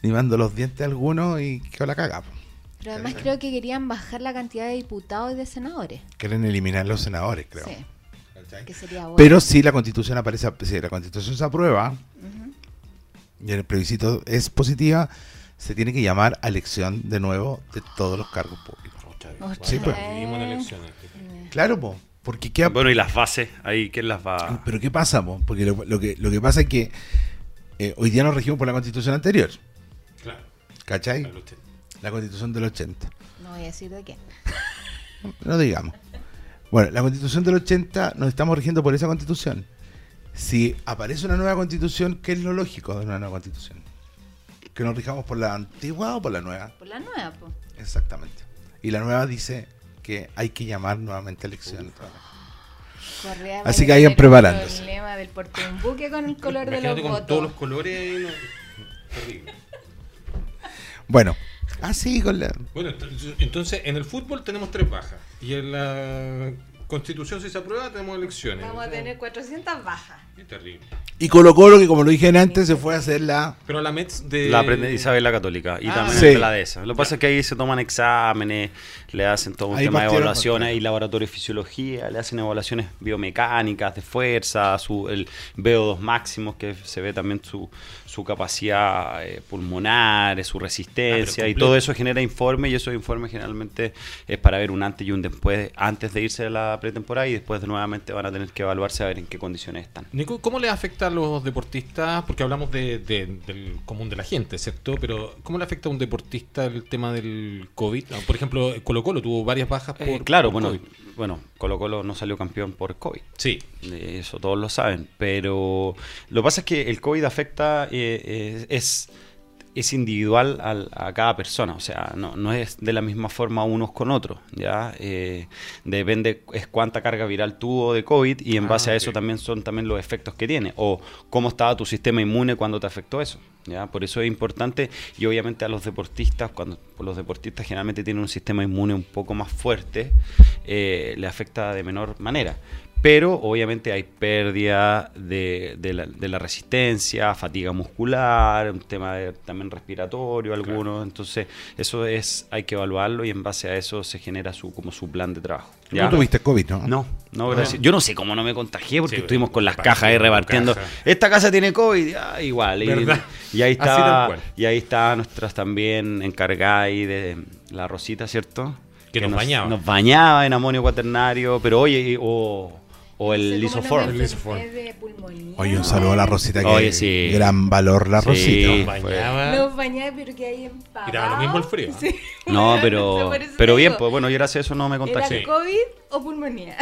Speaker 2: limando los dientes algunos y que la caga.
Speaker 4: Pero además creo que querían bajar la cantidad de diputados y de senadores.
Speaker 2: Quieren eliminar los senadores, creo.
Speaker 4: Sí, que sería bueno.
Speaker 2: Pero si la constitución aparece, si la constitución se aprueba y el plebiscito es positiva, se tiene que llamar a elección de nuevo de todos los cargos públicos. Sí, pues.
Speaker 4: vez.
Speaker 3: Vivimos en elecciones.
Speaker 2: Claro, po, porque qué,
Speaker 5: bueno, y las bases, ahí, ¿quién las va
Speaker 2: pero qué pasa, po? porque lo, lo que lo que pasa es que eh, hoy día nos regimos por la constitución anterior,
Speaker 3: Claro.
Speaker 2: ¿cachai?
Speaker 3: usted.
Speaker 2: La constitución del 80.
Speaker 4: No voy a decir de qué.
Speaker 2: No digamos. Bueno, la constitución del 80 nos estamos rigiendo por esa constitución. Si aparece una nueva constitución, ¿qué es lo lógico de una nueva constitución? ¿Que nos rijamos por la antigua o por la nueva?
Speaker 4: Por la nueva, pues.
Speaker 2: Exactamente. Y la nueva dice que hay que llamar nuevamente a elecciones.
Speaker 4: Correa
Speaker 2: Así que vayan preparándose.
Speaker 4: El problema del porte de un buque con el color de los
Speaker 3: Imagínate con
Speaker 4: votos.
Speaker 3: todos los colores Terrible.
Speaker 2: Bueno, así con la...
Speaker 3: Bueno, ent- entonces en el fútbol tenemos tres bajas. Y en la constitución, si se aprueba, tenemos elecciones.
Speaker 4: Vamos a tener 400 bajas.
Speaker 3: Qué terrible.
Speaker 2: Y Colo Colo, que como lo dije antes, se fue a hacer la...
Speaker 3: Pero la Mets de.
Speaker 5: La aprende Isabel la Católica y
Speaker 3: Ah,
Speaker 5: también
Speaker 2: sí.
Speaker 5: la de esa. Lo que pasa es que ahí se toman exámenes, le hacen todo un
Speaker 2: Ahí
Speaker 5: tema de evaluaciones, hay laboratorio de fisiología, le hacen evaluaciones biomecánicas, de fuerza, su, el VO2 máximo, que se ve también su, su capacidad eh, pulmonar, su resistencia,
Speaker 3: Ah,
Speaker 5: y todo eso genera informe y esos informes generalmente es para ver un antes y un después, antes de irse a la pretemporada y después de nuevamente van a tener que evaluarse a ver en qué condiciones están.
Speaker 3: Nico, ¿cómo le afecta a los deportistas? Porque hablamos de- de- del común de la gente, ¿cierto? Pero ¿cómo le afecta a un deportista el tema del COVID? Ah, Por ejemplo, Colo Colo tuvo varias bajas por...
Speaker 5: Eh, claro,
Speaker 3: por
Speaker 5: bueno,
Speaker 3: COVID.
Speaker 5: bueno, Colo Colo no salió campeón por COVID.
Speaker 3: Sí,
Speaker 5: Eso todos lo saben. Pero lo que pasa es que el COVID afecta, eh, eh, es, es individual al- a cada persona. O sea, no, no es de la misma forma unos con otros. ¿ya? Eh, depende es cuánta carga viral tuvo de COVID y en
Speaker 3: Ah,
Speaker 5: base a eso también son también los efectos que tiene. O cómo estaba tu sistema inmune cuando te afectó eso. ¿ya? Por eso es importante y obviamente a los deportistas, cuando los deportistas generalmente tienen un sistema inmune un poco más fuerte, eh, le afecta de menor manera. Pero obviamente hay pérdida de, de la, de la resistencia, fatiga muscular, un tema de- también respiratorio algunos. Entonces eso es hay que evaluarlo y en base a eso se genera su como su plan de trabajo. ¿ya?
Speaker 2: No tuviste COVID, ¿no?
Speaker 5: No, no, gracias. Yo no sé cómo no me contagié porque
Speaker 3: Sí,
Speaker 5: estuvimos con las cajas ahí repartiendo. Esta casa tiene COVID, ah, igual. Y, y ahí está, y ahí está nuestras también encargadas ahí de la Rosita, ¿cierto?
Speaker 3: Que nos bañaba.
Speaker 5: Nos bañaba en amonio cuaternario, pero oye, o, o el lisoform.
Speaker 2: Oye, un saludo a la Rosita, que
Speaker 5: Oye, sí.
Speaker 2: gran valor la
Speaker 5: Sí.
Speaker 2: Rosita.
Speaker 3: nos bañaba.
Speaker 4: Los bañaba, pero que ahí empapado.
Speaker 3: Y daba lo mismo el frío.
Speaker 4: Sí.
Speaker 5: No, pero, pero bien, pues bueno, y gracias a eso no me
Speaker 4: ¿Era
Speaker 5: contagié.
Speaker 4: COVID o pulmonía?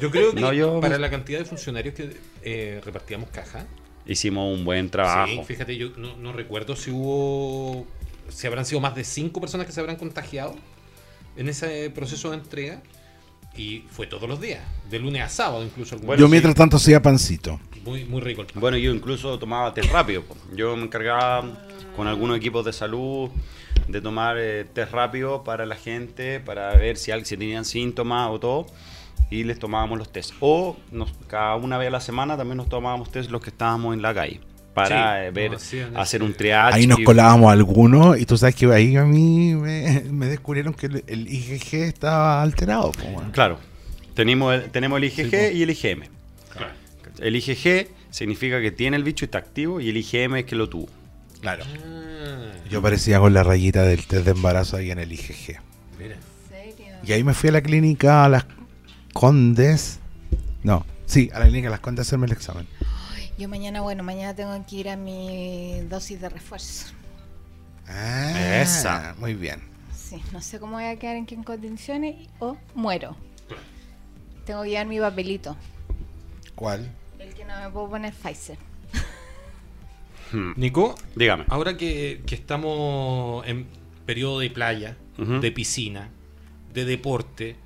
Speaker 3: Yo creo que
Speaker 5: No, yo-
Speaker 3: para la cantidad de funcionarios que eh, repartíamos caja,
Speaker 5: Hicimos un buen trabajo.
Speaker 3: sí, fíjate, yo no, no recuerdo si hubo, si habrán sido más de cinco personas que se habrán contagiado en ese proceso de entrega. Y fue todos los días, de lunes a sábado incluso.
Speaker 5: Bueno,
Speaker 2: Yo
Speaker 5: sí.
Speaker 2: mientras tanto hacía pancito.
Speaker 3: Muy, muy rico el pan.
Speaker 5: Bueno, yo incluso tomaba test rápido. Yo me encargaba con algunos equipos de salud de tomar eh, test rápido para la gente, para ver si, si tenían síntomas o todo, y les tomábamos los test. O nos- cada una vez a la semana también nos tomábamos test los que estábamos en la calle, para
Speaker 3: Sí,
Speaker 5: eh, ver,
Speaker 3: no,
Speaker 5: hacer un triage.
Speaker 2: Ahí nos colábamos algunos y tú sabes que ahí a mí me, me descubrieron que el, el IgG estaba alterado. bueno.
Speaker 5: Claro, tenemos el, tenemos el IgG
Speaker 2: Sí,
Speaker 5: y el IgM.
Speaker 3: Claro.
Speaker 5: El IgG significa que tiene el bicho y está activo, y el IgM es que lo tuvo.
Speaker 2: Claro.
Speaker 3: Ah,
Speaker 2: Yo parecía con la rayita del test de embarazo ahí en el IgG.
Speaker 3: mira.
Speaker 4: ¿En serio?
Speaker 2: Y ahí me fui a la clínica a las Condes. No, sí, a la clínica a las Condes a hacerme el examen.
Speaker 4: Yo mañana, bueno, mañana tengo que ir a mi dosis de refuerzo.
Speaker 2: Ah,
Speaker 5: Esa.
Speaker 2: Muy bien.
Speaker 4: Sí, no sé cómo voy a quedar en qué condiciones o muero. Tengo que llevar mi papelito.
Speaker 2: ¿Cuál?
Speaker 4: El que no me puedo poner Pfizer.
Speaker 5: Hmm.
Speaker 3: Nico,
Speaker 5: Dígame.
Speaker 3: ahora que, que estamos en periodo de playa, de piscina, de deporte,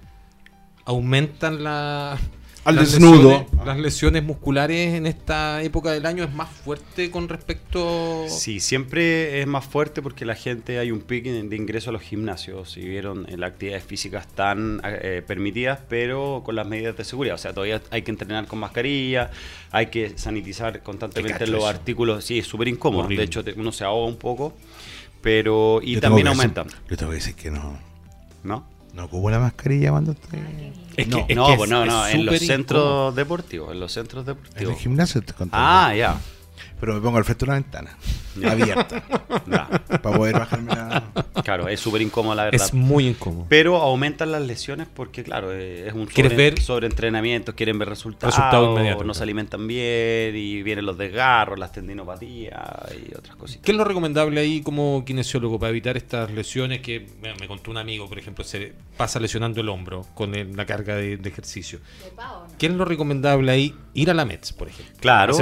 Speaker 3: aumentan la,
Speaker 2: Al
Speaker 3: las
Speaker 2: desnudo.
Speaker 3: lesiones- las lesiones musculares en esta época del año es más fuerte con respecto...
Speaker 5: Sí, siempre es más fuerte porque la gente hay un pico de ingreso a los gimnasios. Si vieron, eh, las actividades físicas están eh, permitidas, pero con las medidas de seguridad. O sea, todavía hay que entrenar con mascarilla, hay que sanitizar
Speaker 3: Te
Speaker 5: constantemente los
Speaker 3: eso.
Speaker 5: artículos. Sí, es súper incómodo.
Speaker 3: Horrible.
Speaker 5: De hecho, te- uno se ahoga un poco, pero y
Speaker 2: Yo
Speaker 5: también
Speaker 2: decir- yo tengo que decir que no.
Speaker 5: ¿no?
Speaker 2: No ocupo la mascarilla cuando estoy.
Speaker 3: Es
Speaker 2: No.
Speaker 3: que, es
Speaker 5: no,
Speaker 3: que
Speaker 5: pues
Speaker 3: es-
Speaker 5: no,
Speaker 3: es
Speaker 5: no, en los centros
Speaker 3: incómodo.
Speaker 5: deportivos, en los centros
Speaker 2: En el
Speaker 5: deportivos.
Speaker 2: gimnasio te.
Speaker 5: Ah, ya.
Speaker 2: Pero me pongo al frente de una ventana. Abierta. para poder bajarme la.
Speaker 5: Claro, es súper incómodo la verdad.
Speaker 3: Es muy incómodo.
Speaker 5: Pero aumentan las lesiones porque, claro, eh, es un
Speaker 3: ¿Quieres
Speaker 5: sobre,
Speaker 3: ver?
Speaker 5: sobreentrenamiento, quieren ver resultados,
Speaker 3: Resultado inmediato,
Speaker 5: no se alimentan bien y vienen los desgarros, las tendinopatías y otras cositas.
Speaker 3: ¿Qué es lo recomendable ahí como kinesiólogo para evitar estas lesiones que me, me contó un amigo, por ejemplo, se pasa lesionando el hombro con el- la carga de, de ejercicio?
Speaker 4: ¿De pavo, no?
Speaker 3: ¿Qué es lo recomendable ahí? Ir a la METS, por ejemplo.
Speaker 5: Claro,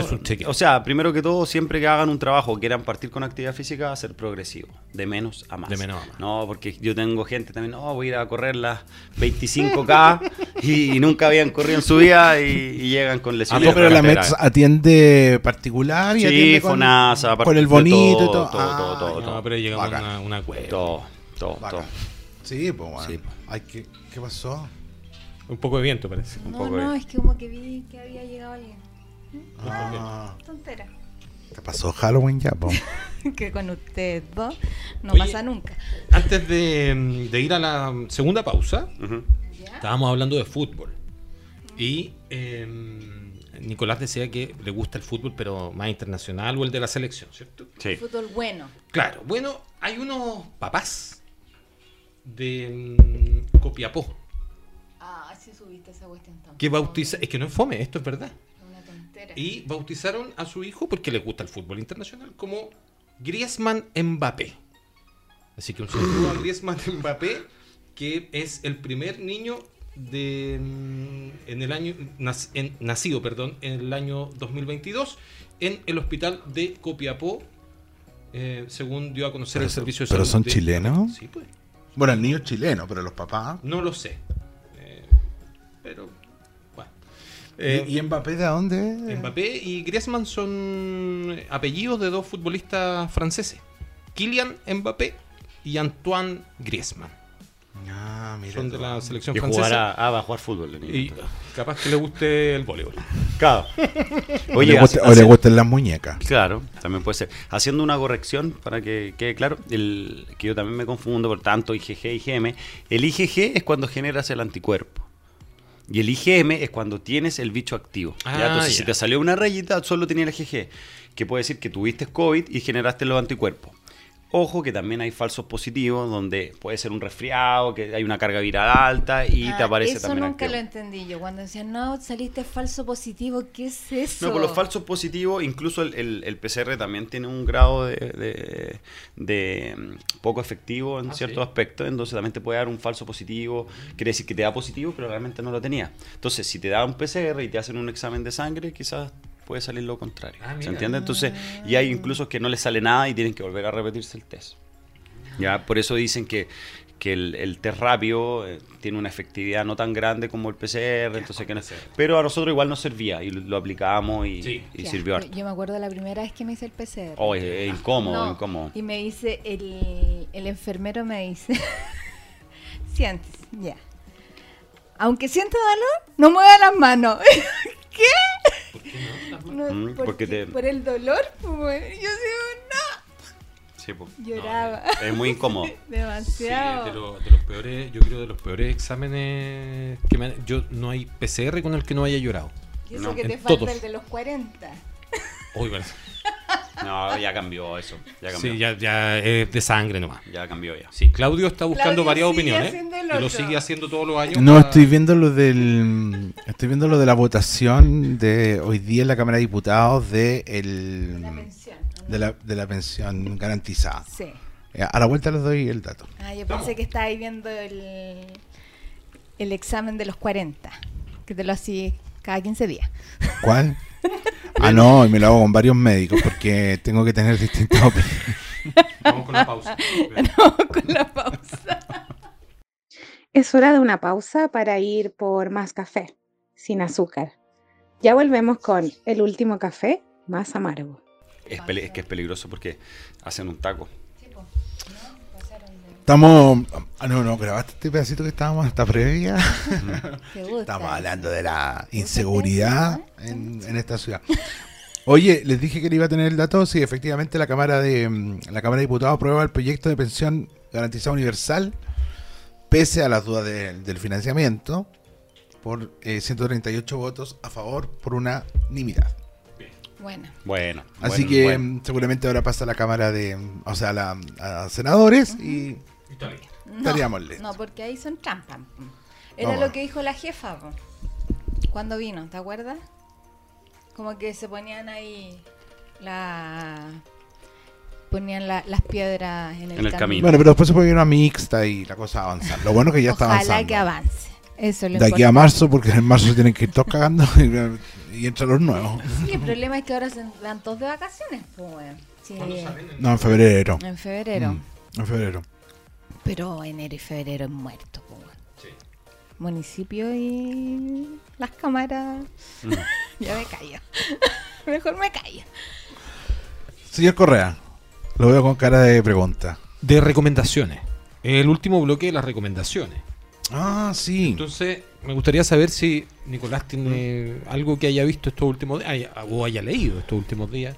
Speaker 5: o sea, primero que todo, siempre que hagan un trabajo, quieran partir con actividad física, hacer progresivo, de menos a más.
Speaker 3: De menos a más.
Speaker 5: No, porque yo tengo gente también, no, voy a ir a correr las 25K y, y nunca habían corrido en su vida y, y llegan con
Speaker 2: Ah,
Speaker 5: lesiones.
Speaker 2: no, pero la. METS atiende particular y
Speaker 5: Sí,
Speaker 2: atiende con,
Speaker 5: FONASA,
Speaker 2: con el
Speaker 5: todo,
Speaker 2: bonito y todo.
Speaker 5: todo,
Speaker 2: Ah,
Speaker 5: todo, todo,
Speaker 3: no, pero llegamos a
Speaker 2: Bacán.
Speaker 3: una, una cueva.
Speaker 5: Todo, todo,
Speaker 2: Bacán.
Speaker 5: todo.
Speaker 2: Sí, pues bueno.
Speaker 5: Sí, po.
Speaker 2: Ay, ¿qué, ¿qué pasó?
Speaker 3: Un poco de viento, parece.
Speaker 5: Un
Speaker 4: No,
Speaker 5: poco
Speaker 4: no,
Speaker 5: de-
Speaker 4: es que como que vi que había llegado alguien.
Speaker 2: Ah,
Speaker 4: Tontera.
Speaker 2: ¿Te pasó Halloween ya, po?
Speaker 4: que con ustedes dos no
Speaker 3: Oye.
Speaker 4: pasa nunca.
Speaker 3: Antes de, de ir a la segunda pausa, estábamos hablando de fútbol. Y eh, Nicolás decía que le gusta el fútbol, pero más internacional o el de la selección, ¿cierto?
Speaker 5: Sí.
Speaker 4: Fútbol bueno.
Speaker 3: Claro, bueno, hay unos papás de mm, Copiapó
Speaker 4: Ah, sí subiste esa cuestión tan
Speaker 3: Que bautiza, es que no es fome, esto es verdad. Y bautizaron a su hijo porque le gusta el fútbol internacional como Griezmann Mbappé. Así que un saludo a Griezmann Mbappé, que es el primer niño de mm, en el año en- nacido, perdón, en el año 2022 en el hospital de Copiapó, eh, según dio a conocer
Speaker 2: Pero
Speaker 3: el
Speaker 2: son-
Speaker 3: servicio de
Speaker 2: pero
Speaker 3: salud
Speaker 2: son
Speaker 3: de-
Speaker 2: chilenos.
Speaker 3: Sí, pues.
Speaker 2: Bueno, el niño es chileno, pero los papás.
Speaker 3: No lo sé. Eh, pero. Eh,
Speaker 2: ¿Y, y Mbappé de dónde?
Speaker 3: Mbappé y Griezmann son apellidos de dos futbolistas franceses. Kylian Mbappé y Antoine Griezmann.
Speaker 2: Ah, mira.
Speaker 3: Son de la selección
Speaker 5: Y
Speaker 3: francesa.
Speaker 5: jugar a, ah, va a jugar fútbol. el niño,
Speaker 3: Y
Speaker 5: entonces.
Speaker 3: capaz que le guste el voleibol.
Speaker 5: Claro.
Speaker 2: O
Speaker 5: Oye,
Speaker 2: le, gusta-
Speaker 5: hace-
Speaker 2: o le gustan las muñecas.
Speaker 5: Claro, también puede ser. Haciendo una corrección para que quede claro, el, que yo también me confundo por tanto IgG y IgM. El IgG es cuando generas el anticuerpo. Y el IgM es cuando tienes el bicho activo. ¿ya?
Speaker 3: Ah,
Speaker 5: Entonces,
Speaker 3: ya.
Speaker 5: si te salió una rayita, solo tenía el IgG. Que puede decir que tuviste COVID y generaste los anticuerpos. Ojo que también hay falsos positivos donde puede ser un resfriado, que hay una carga viral alta y te
Speaker 4: Ah,
Speaker 5: aparece
Speaker 4: eso
Speaker 5: también
Speaker 4: nunca
Speaker 5: activo.
Speaker 4: lo entendí yo. Cuando decían, no, saliste falso positivo, ¿qué es eso?
Speaker 5: No, por los falsos positivos, incluso el, el- el PCR también tiene un grado de, de- de, mm, poco efectivo en
Speaker 3: Ah,
Speaker 5: ciertos
Speaker 3: sí.
Speaker 5: aspectos, entonces también te puede dar un falso positivo, quiere decir que te da positivo, pero realmente no lo tenía. Entonces, si te da un PCR y te hacen un examen de sangre, quizás puede salir lo contrario.
Speaker 3: Ah,
Speaker 5: ¿Se entiende? Entonces, y hay incluso que no les sale nada y tienen que volver a repetirse el test. Ya, por eso dicen que, que el, el test rápido eh, tiene una efectividad no tan grande como el PCR, entonces que no- pero a nosotros igual nos servía y lo, lo aplicamos y,
Speaker 3: Sí.
Speaker 5: y
Speaker 4: Ya,
Speaker 5: sirvió
Speaker 4: yo-
Speaker 5: harto.
Speaker 4: Yo me acuerdo la primera vez que me hice el PCR.
Speaker 5: Oh, es, es incómodo,
Speaker 4: No,
Speaker 5: incómodo.
Speaker 4: Y me dice, el, el enfermero me dice, sientes, ya. Aunque sienta dolor, no mueva las manos. ¿Qué? No,
Speaker 5: Mm,
Speaker 4: porque,
Speaker 5: porque te-
Speaker 4: Por el dolor, pues. Yo digo,
Speaker 5: Sí, po.
Speaker 4: no. Lloraba.
Speaker 5: Es muy incómodo.
Speaker 3: Sí,
Speaker 4: Demasiado.
Speaker 3: de, lo- de los peores, yo creo de los peores exámenes que me han- yo no hay PCR con el que no haya llorado.
Speaker 4: Y eso
Speaker 5: No,
Speaker 4: que
Speaker 3: en
Speaker 4: te falta
Speaker 3: todos.
Speaker 4: el de los 40.
Speaker 3: Uy, bueno,
Speaker 5: No, ya cambió eso. Ya cambió.
Speaker 3: sí, ya, ya es de sangre nomás.
Speaker 5: Ya cambió ya.
Speaker 3: Sí, Claudio está buscando
Speaker 4: Claudio
Speaker 3: varias
Speaker 4: sigue
Speaker 3: opiniones
Speaker 4: haciendo el
Speaker 3: y lo
Speaker 4: otro.
Speaker 3: sigue haciendo todos los años.
Speaker 2: No,
Speaker 3: para-
Speaker 2: estoy viendo lo del. Estoy viendo lo de la votación de hoy día en la Cámara de Diputados de, el,
Speaker 4: La pensión. ¿no?
Speaker 2: de, la, de la pensión garantizada.
Speaker 4: Sí.
Speaker 2: Eh, A la vuelta les doy el dato.
Speaker 4: Ah, yo pensé que estaba ahí viendo el, el examen de los 40. Que te lo hacía cada 15 días.
Speaker 2: ¿Cuál? Ah, no, y me lo hago con varios médicos porque tengo que tener distintas opiniones.
Speaker 3: Vamos con la pausa.
Speaker 4: No, con la pausa.
Speaker 1: Es hora de una pausa para ir por más café, sin azúcar. Ya volvemos con el último café más amargo.
Speaker 5: Es que es peligroso porque hacen un taco.
Speaker 2: Estamos. Ah, no, no, grabaste este pedacito que estábamos hasta previa. Estamos hablando de la inseguridad en, en esta ciudad. Oye, les dije que le iba a tener el dato. Sí, efectivamente, la Cámara de mm, la Cámara de Diputados aprueba el proyecto de pensión garantizada universal, pese a las dudas de- del financiamiento, por eh, 138 votos a favor por unanimidad.
Speaker 4: Bueno,
Speaker 5: Bueno.
Speaker 2: Así
Speaker 5: bueno,
Speaker 2: que
Speaker 5: bueno.
Speaker 2: mm, seguramente ahora pasa a la Cámara de, mm, o sea, a, la- a senadores y
Speaker 3: Está bien.
Speaker 4: no,
Speaker 2: Estaríamos listos.
Speaker 4: no, porque ahí son trampas. Era
Speaker 2: No,
Speaker 4: lo que dijo la jefa po, cuando vino, ¿te acuerdas? Como que se ponían ahí la ponían la- las piedras en el,
Speaker 5: En el camino.
Speaker 2: bueno, pero después se pone una mixta y la cosa avanza. Lo bueno es que ya está
Speaker 4: Ojalá
Speaker 2: avanzando.
Speaker 4: que avance. Eso es lo
Speaker 2: de aquí a marzo, porque en marzo se tienen que ir todos cagando y, entran los nuevos.
Speaker 4: Sí, el problema es que ahora se dan todos de vacaciones, pues. Sí,
Speaker 2: No, en febrero.
Speaker 4: en febrero.
Speaker 2: Mm, en febrero.
Speaker 4: Pero enero y febrero es muerto, pues. weón.
Speaker 3: Sí.
Speaker 4: Municipio y las cámaras.
Speaker 5: Mm.
Speaker 4: ya me callo. Mejor me callo.
Speaker 2: Señor Correa, lo veo con cara de pregunta.
Speaker 3: De recomendaciones. El último bloque de las recomendaciones.
Speaker 2: Ah, sí.
Speaker 3: Entonces, me gustaría saber si Nicolás tiene algo que haya visto estos últimos días o haya leído estos últimos días.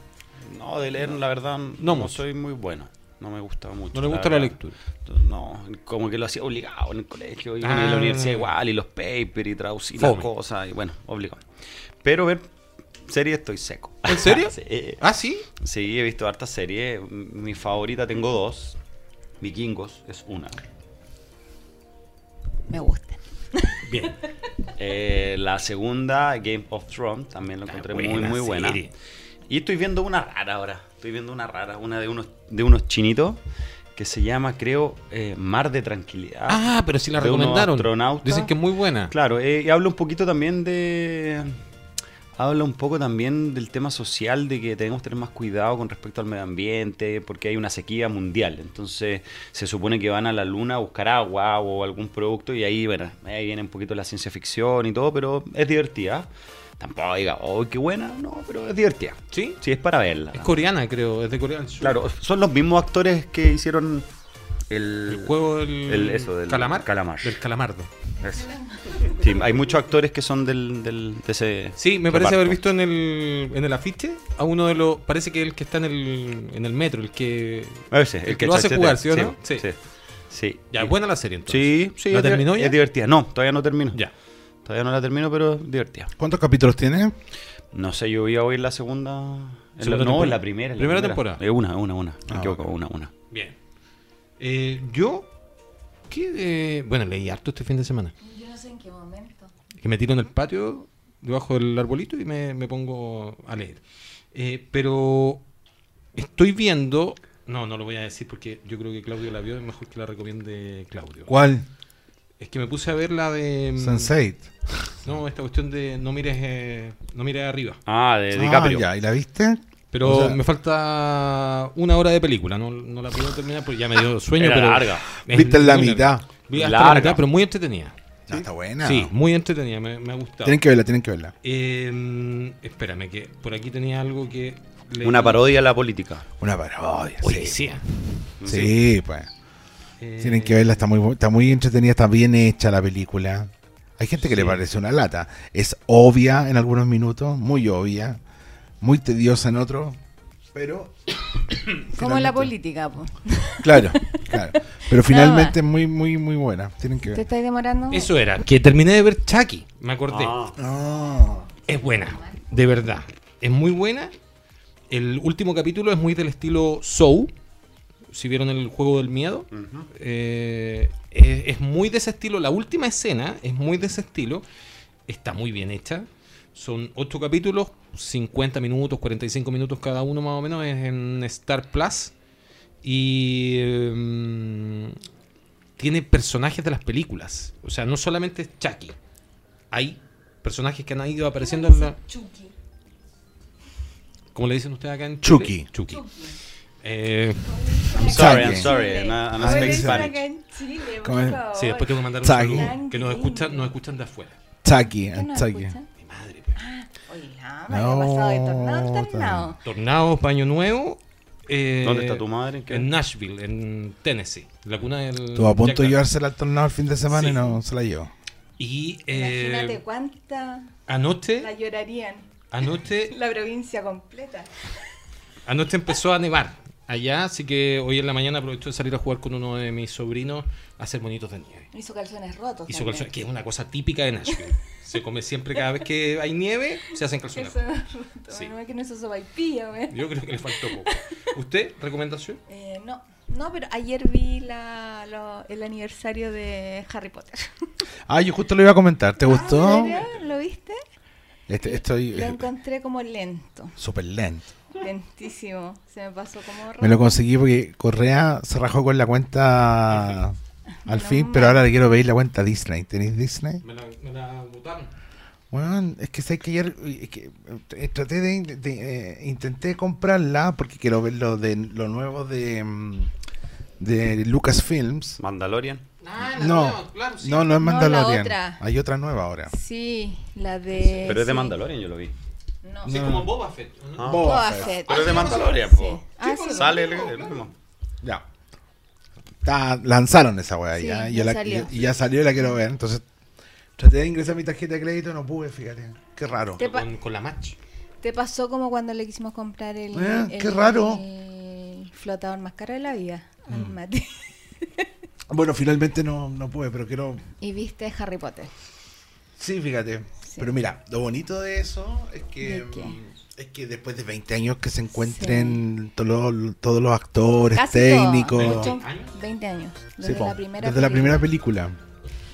Speaker 5: No, de leer, la verdad, no, soy muy bueno. No me gusta mucho.
Speaker 3: No le gusta la lectura.
Speaker 5: No, como que lo hacía obligado en el colegio y
Speaker 3: Ah.
Speaker 5: en la universidad igual, y los papers y traducir las cosas, y bueno, obligado. Pero ver series estoy seco.
Speaker 3: ¿En serio?
Speaker 5: sí.
Speaker 3: Ah, sí.
Speaker 5: Sí, he visto hartas series. M- Mi favorita tengo dos. Vikingos es una.
Speaker 4: Me gusta.
Speaker 3: Bien.
Speaker 5: Eh, la segunda, Game of Thrones, también lo encontré muy,
Speaker 3: buena
Speaker 5: muy buena.
Speaker 3: serie.
Speaker 5: Y estoy viendo una rara ahora. Estoy viendo una rara, una de unos, de unos chinitos que se llama, creo, eh, Mar de Tranquilidad.
Speaker 3: Ah, pero sí la recomendaron. Dicen que es muy buena.
Speaker 5: Claro, eh, y habla un poquito también de. Habla un poco también del tema social, de que tenemos que tener más cuidado con respecto al medio ambiente, porque hay una sequía mundial. Entonces, se supone que van a la luna a buscar agua o algún producto, y ahí, bueno, ahí viene un poquito la ciencia ficción y todo, pero es divertida. Tampoco diga, oh, qué buena, no, pero es divertida.
Speaker 3: ¿Sí?
Speaker 5: Sí, es para verla.
Speaker 3: Es coreana, creo. Es de Corea del Sur.
Speaker 5: Claro, son los mismos actores que hicieron el,
Speaker 3: El juego del,
Speaker 5: el- eso, del
Speaker 3: calamar.
Speaker 5: calamar.
Speaker 3: Del calamardo.
Speaker 5: Eso. Sí, hay muchos actores que son del, del- de ese.
Speaker 3: Sí, me parece haber visto en el, en el afiche a uno de los. Parece que el que está en el, en el metro, el que.
Speaker 5: A veces,
Speaker 3: el que lo hace
Speaker 5: chachete.
Speaker 3: jugar, ¿sí o no?
Speaker 5: Sí.
Speaker 3: Sí. Ya,
Speaker 5: Y-
Speaker 3: buena la serie entonces.
Speaker 5: Sí, sí.
Speaker 3: ¿La
Speaker 5: es
Speaker 3: terminó ya?
Speaker 5: Es divertida. No, todavía no termino.
Speaker 3: Ya.
Speaker 5: Todavía no la termino, pero es divertida.
Speaker 2: ¿Cuántos capítulos tiene?
Speaker 5: No sé, yo voy a oír la segunda. en
Speaker 3: Segunda
Speaker 5: la- no, la primera. en la
Speaker 3: Primera temporada.
Speaker 5: Es una, una, una. Me
Speaker 2: Ah,
Speaker 5: equivoco,
Speaker 2: ok.
Speaker 5: una, una.
Speaker 3: Bien. Eh, yo. ¿qué, eh, bueno, leí harto este fin de semana.
Speaker 4: Yo no sé en qué momento.
Speaker 3: Que me tiro en el patio, debajo del arbolito y me, me pongo a leer. Eh, pero estoy viendo. No, no lo voy a decir porque yo creo que Claudio la vio. Es mejor que la recomiende Claudio.
Speaker 2: ¿Cuál?
Speaker 3: Es que me puse a ver la de. mm,
Speaker 2: Sense8.
Speaker 3: No, esta cuestión de no mires, eh, no mires arriba.
Speaker 5: Ah, de
Speaker 2: Ah,
Speaker 5: DiCaprio.
Speaker 2: ya, ¿y la viste?
Speaker 3: Pero
Speaker 2: O sea-
Speaker 3: me falta una hora de película. No, no la puedo terminar porque ya me dio sueño.
Speaker 5: Era
Speaker 3: pero
Speaker 5: larga.
Speaker 3: es
Speaker 2: Viste la mitad.
Speaker 3: larga. Vi hasta la mitad, pero muy entretenida.
Speaker 2: Ya, está buena.
Speaker 3: Sí, muy entretenida. Me, me ha gustado.
Speaker 2: Tienen que verla, tienen que verla.
Speaker 3: Eh, espérame, que por aquí tenía algo que. leí.
Speaker 5: Una parodia a la política.
Speaker 2: Una parodia.
Speaker 3: Oye,
Speaker 2: sí.
Speaker 3: sí.
Speaker 2: Sí, pues.
Speaker 3: Eh,
Speaker 2: Tienen que verla, está muy, está muy entretenida, está bien hecha la película. Hay gente que le
Speaker 3: Sí.
Speaker 2: parece una lata. Es obvia en algunos minutos, muy obvia, muy tediosa en otros, pero...
Speaker 4: Como la política, po.
Speaker 2: Claro, claro. Pero finalmente es muy, muy, muy buena. Tienen que
Speaker 4: ¿Te
Speaker 2: ver.
Speaker 4: estáis demorando?
Speaker 3: Eso era, que terminé de ver Chucky. Me acordé.
Speaker 5: Ah,
Speaker 2: Ah,
Speaker 3: Es buena, de verdad. Es muy buena. El último capítulo es muy del estilo Soul. Si vieron el juego del miedo. Eh, es, es muy de ese estilo. La última escena es muy de ese estilo. Está muy bien hecha. Son ocho capítulos, 50 minutos, 45 minutos cada uno más o menos. Es en Star Plus. Y em, tiene personajes de las películas. O sea, no solamente es Chucky. Hay personajes que han ido apareciendo en la...
Speaker 4: Chucky.
Speaker 3: ¿Cómo le dicen ustedes acá en Chile?
Speaker 2: Chucky.
Speaker 3: Chucky. Eh,
Speaker 5: I'm sorry, I'm sorry. and I- and I speak
Speaker 2: dice-
Speaker 5: Spanish.
Speaker 4: Chile,
Speaker 3: sí, después tengo que mandar un
Speaker 2: Chucky.
Speaker 3: saludo. Que nos escuchan, nos escuchan de afuera.
Speaker 2: Chucky,
Speaker 4: ¿Qué nos
Speaker 2: Chucky.
Speaker 4: Escuchan?
Speaker 3: Mi madre, pues.
Speaker 4: Oye, la me había pasado de tornado en tornado.
Speaker 3: Tornados, Paño Nuevo. eh,
Speaker 5: ¿Dónde está tu madre? ¿En qué?
Speaker 3: En Nashville, en Tennessee. La cuna del.
Speaker 2: Estuvo a punto de llevársela al tornado el fin de semana
Speaker 3: Sí.
Speaker 2: y no se la llevó.
Speaker 3: Y eh,
Speaker 4: Imagínate cuánta la
Speaker 3: anoche,
Speaker 4: llorarían.
Speaker 3: anoche,
Speaker 4: La provincia completa.
Speaker 3: anoche empezó a nevar allá, así que hoy en la mañana aprovecho de salir a jugar con uno de mis sobrinos hacer monitos de nieve.
Speaker 4: Hizo calzones rotos.
Speaker 3: Hizo
Speaker 4: también.
Speaker 3: calzones, que es una cosa típica de Nashville. Se come siempre cada vez que hay nieve, se hacen calzones.
Speaker 4: Calzones rotos.
Speaker 3: Sí.
Speaker 4: No es que no sopaipilla, güey.
Speaker 3: Yo creo que le faltó poco. ¿Usted, recomendación?
Speaker 4: Eh, no, no, pero ayer vi la, lo- el aniversario de Harry Potter.
Speaker 2: Ah, yo justo lo iba a comentar. ¿Te gustó?
Speaker 4: Ah, ¿En serio? ¿Lo viste?
Speaker 2: Este, estoy
Speaker 4: Lo
Speaker 2: eh,
Speaker 4: encontré como lento,
Speaker 2: súper lento.
Speaker 4: lentísimo. Se me pasó como
Speaker 2: Me lo conseguí porque Correa se rajó con la cuenta al fin, pero ahora le quiero pedir la cuenta Disney. ¿Tenéis Disney?
Speaker 3: Me la, me la botaron.
Speaker 2: Bueno, es que sé que ayer es que, eh, traté de, de, eh, intenté comprarla porque quiero ver lo de lo nuevo de mm, de Lucasfilms.
Speaker 5: Mandalorian.
Speaker 3: Ah,
Speaker 2: No, no, no es
Speaker 4: la
Speaker 2: Mandalorian.
Speaker 4: otra.
Speaker 2: Hay otra nueva ahora.
Speaker 4: Sí, la de...
Speaker 5: Pero es de
Speaker 4: sí.
Speaker 5: Mandalorian, yo lo vi.
Speaker 4: No.
Speaker 3: Sí,
Speaker 2: No.
Speaker 3: como Boba Fett. ¿no?
Speaker 5: Ah.
Speaker 4: Boba Fett.
Speaker 5: Pero es de Mandalorian,
Speaker 4: Sí.
Speaker 5: po.
Speaker 4: Ah, sí,
Speaker 5: Sale el, el mismo.
Speaker 2: Ya. Está- lanzaron esa weá
Speaker 4: Sí,
Speaker 2: ya, y
Speaker 4: ya
Speaker 2: la-
Speaker 4: salió.
Speaker 2: y ya salió y la quiero ver. Entonces traté de ingresar mi tarjeta de crédito, no pude, fíjate. Qué raro.
Speaker 4: Te-
Speaker 3: Con, con la match.
Speaker 4: Te pasó como cuando le quisimos comprar el,
Speaker 2: Ah,
Speaker 4: el-
Speaker 2: qué raro.
Speaker 4: el flotador más caro de la vida al Mati.
Speaker 2: Bueno, finalmente no, no pude, pero quiero
Speaker 4: Y viste Harry Potter.
Speaker 2: Sí, fíjate.
Speaker 4: Sí.
Speaker 2: Pero mira, lo bonito de eso es que
Speaker 4: ¿De qué?
Speaker 2: mm, es que después de 20 años que se encuentren todos los- todos los actores,
Speaker 4: Casi
Speaker 2: técnicos.
Speaker 4: todo. Mucho-
Speaker 3: ¿Veinte años?
Speaker 4: 20 años. Desde la primera
Speaker 2: desde la
Speaker 4: película.
Speaker 2: primera película.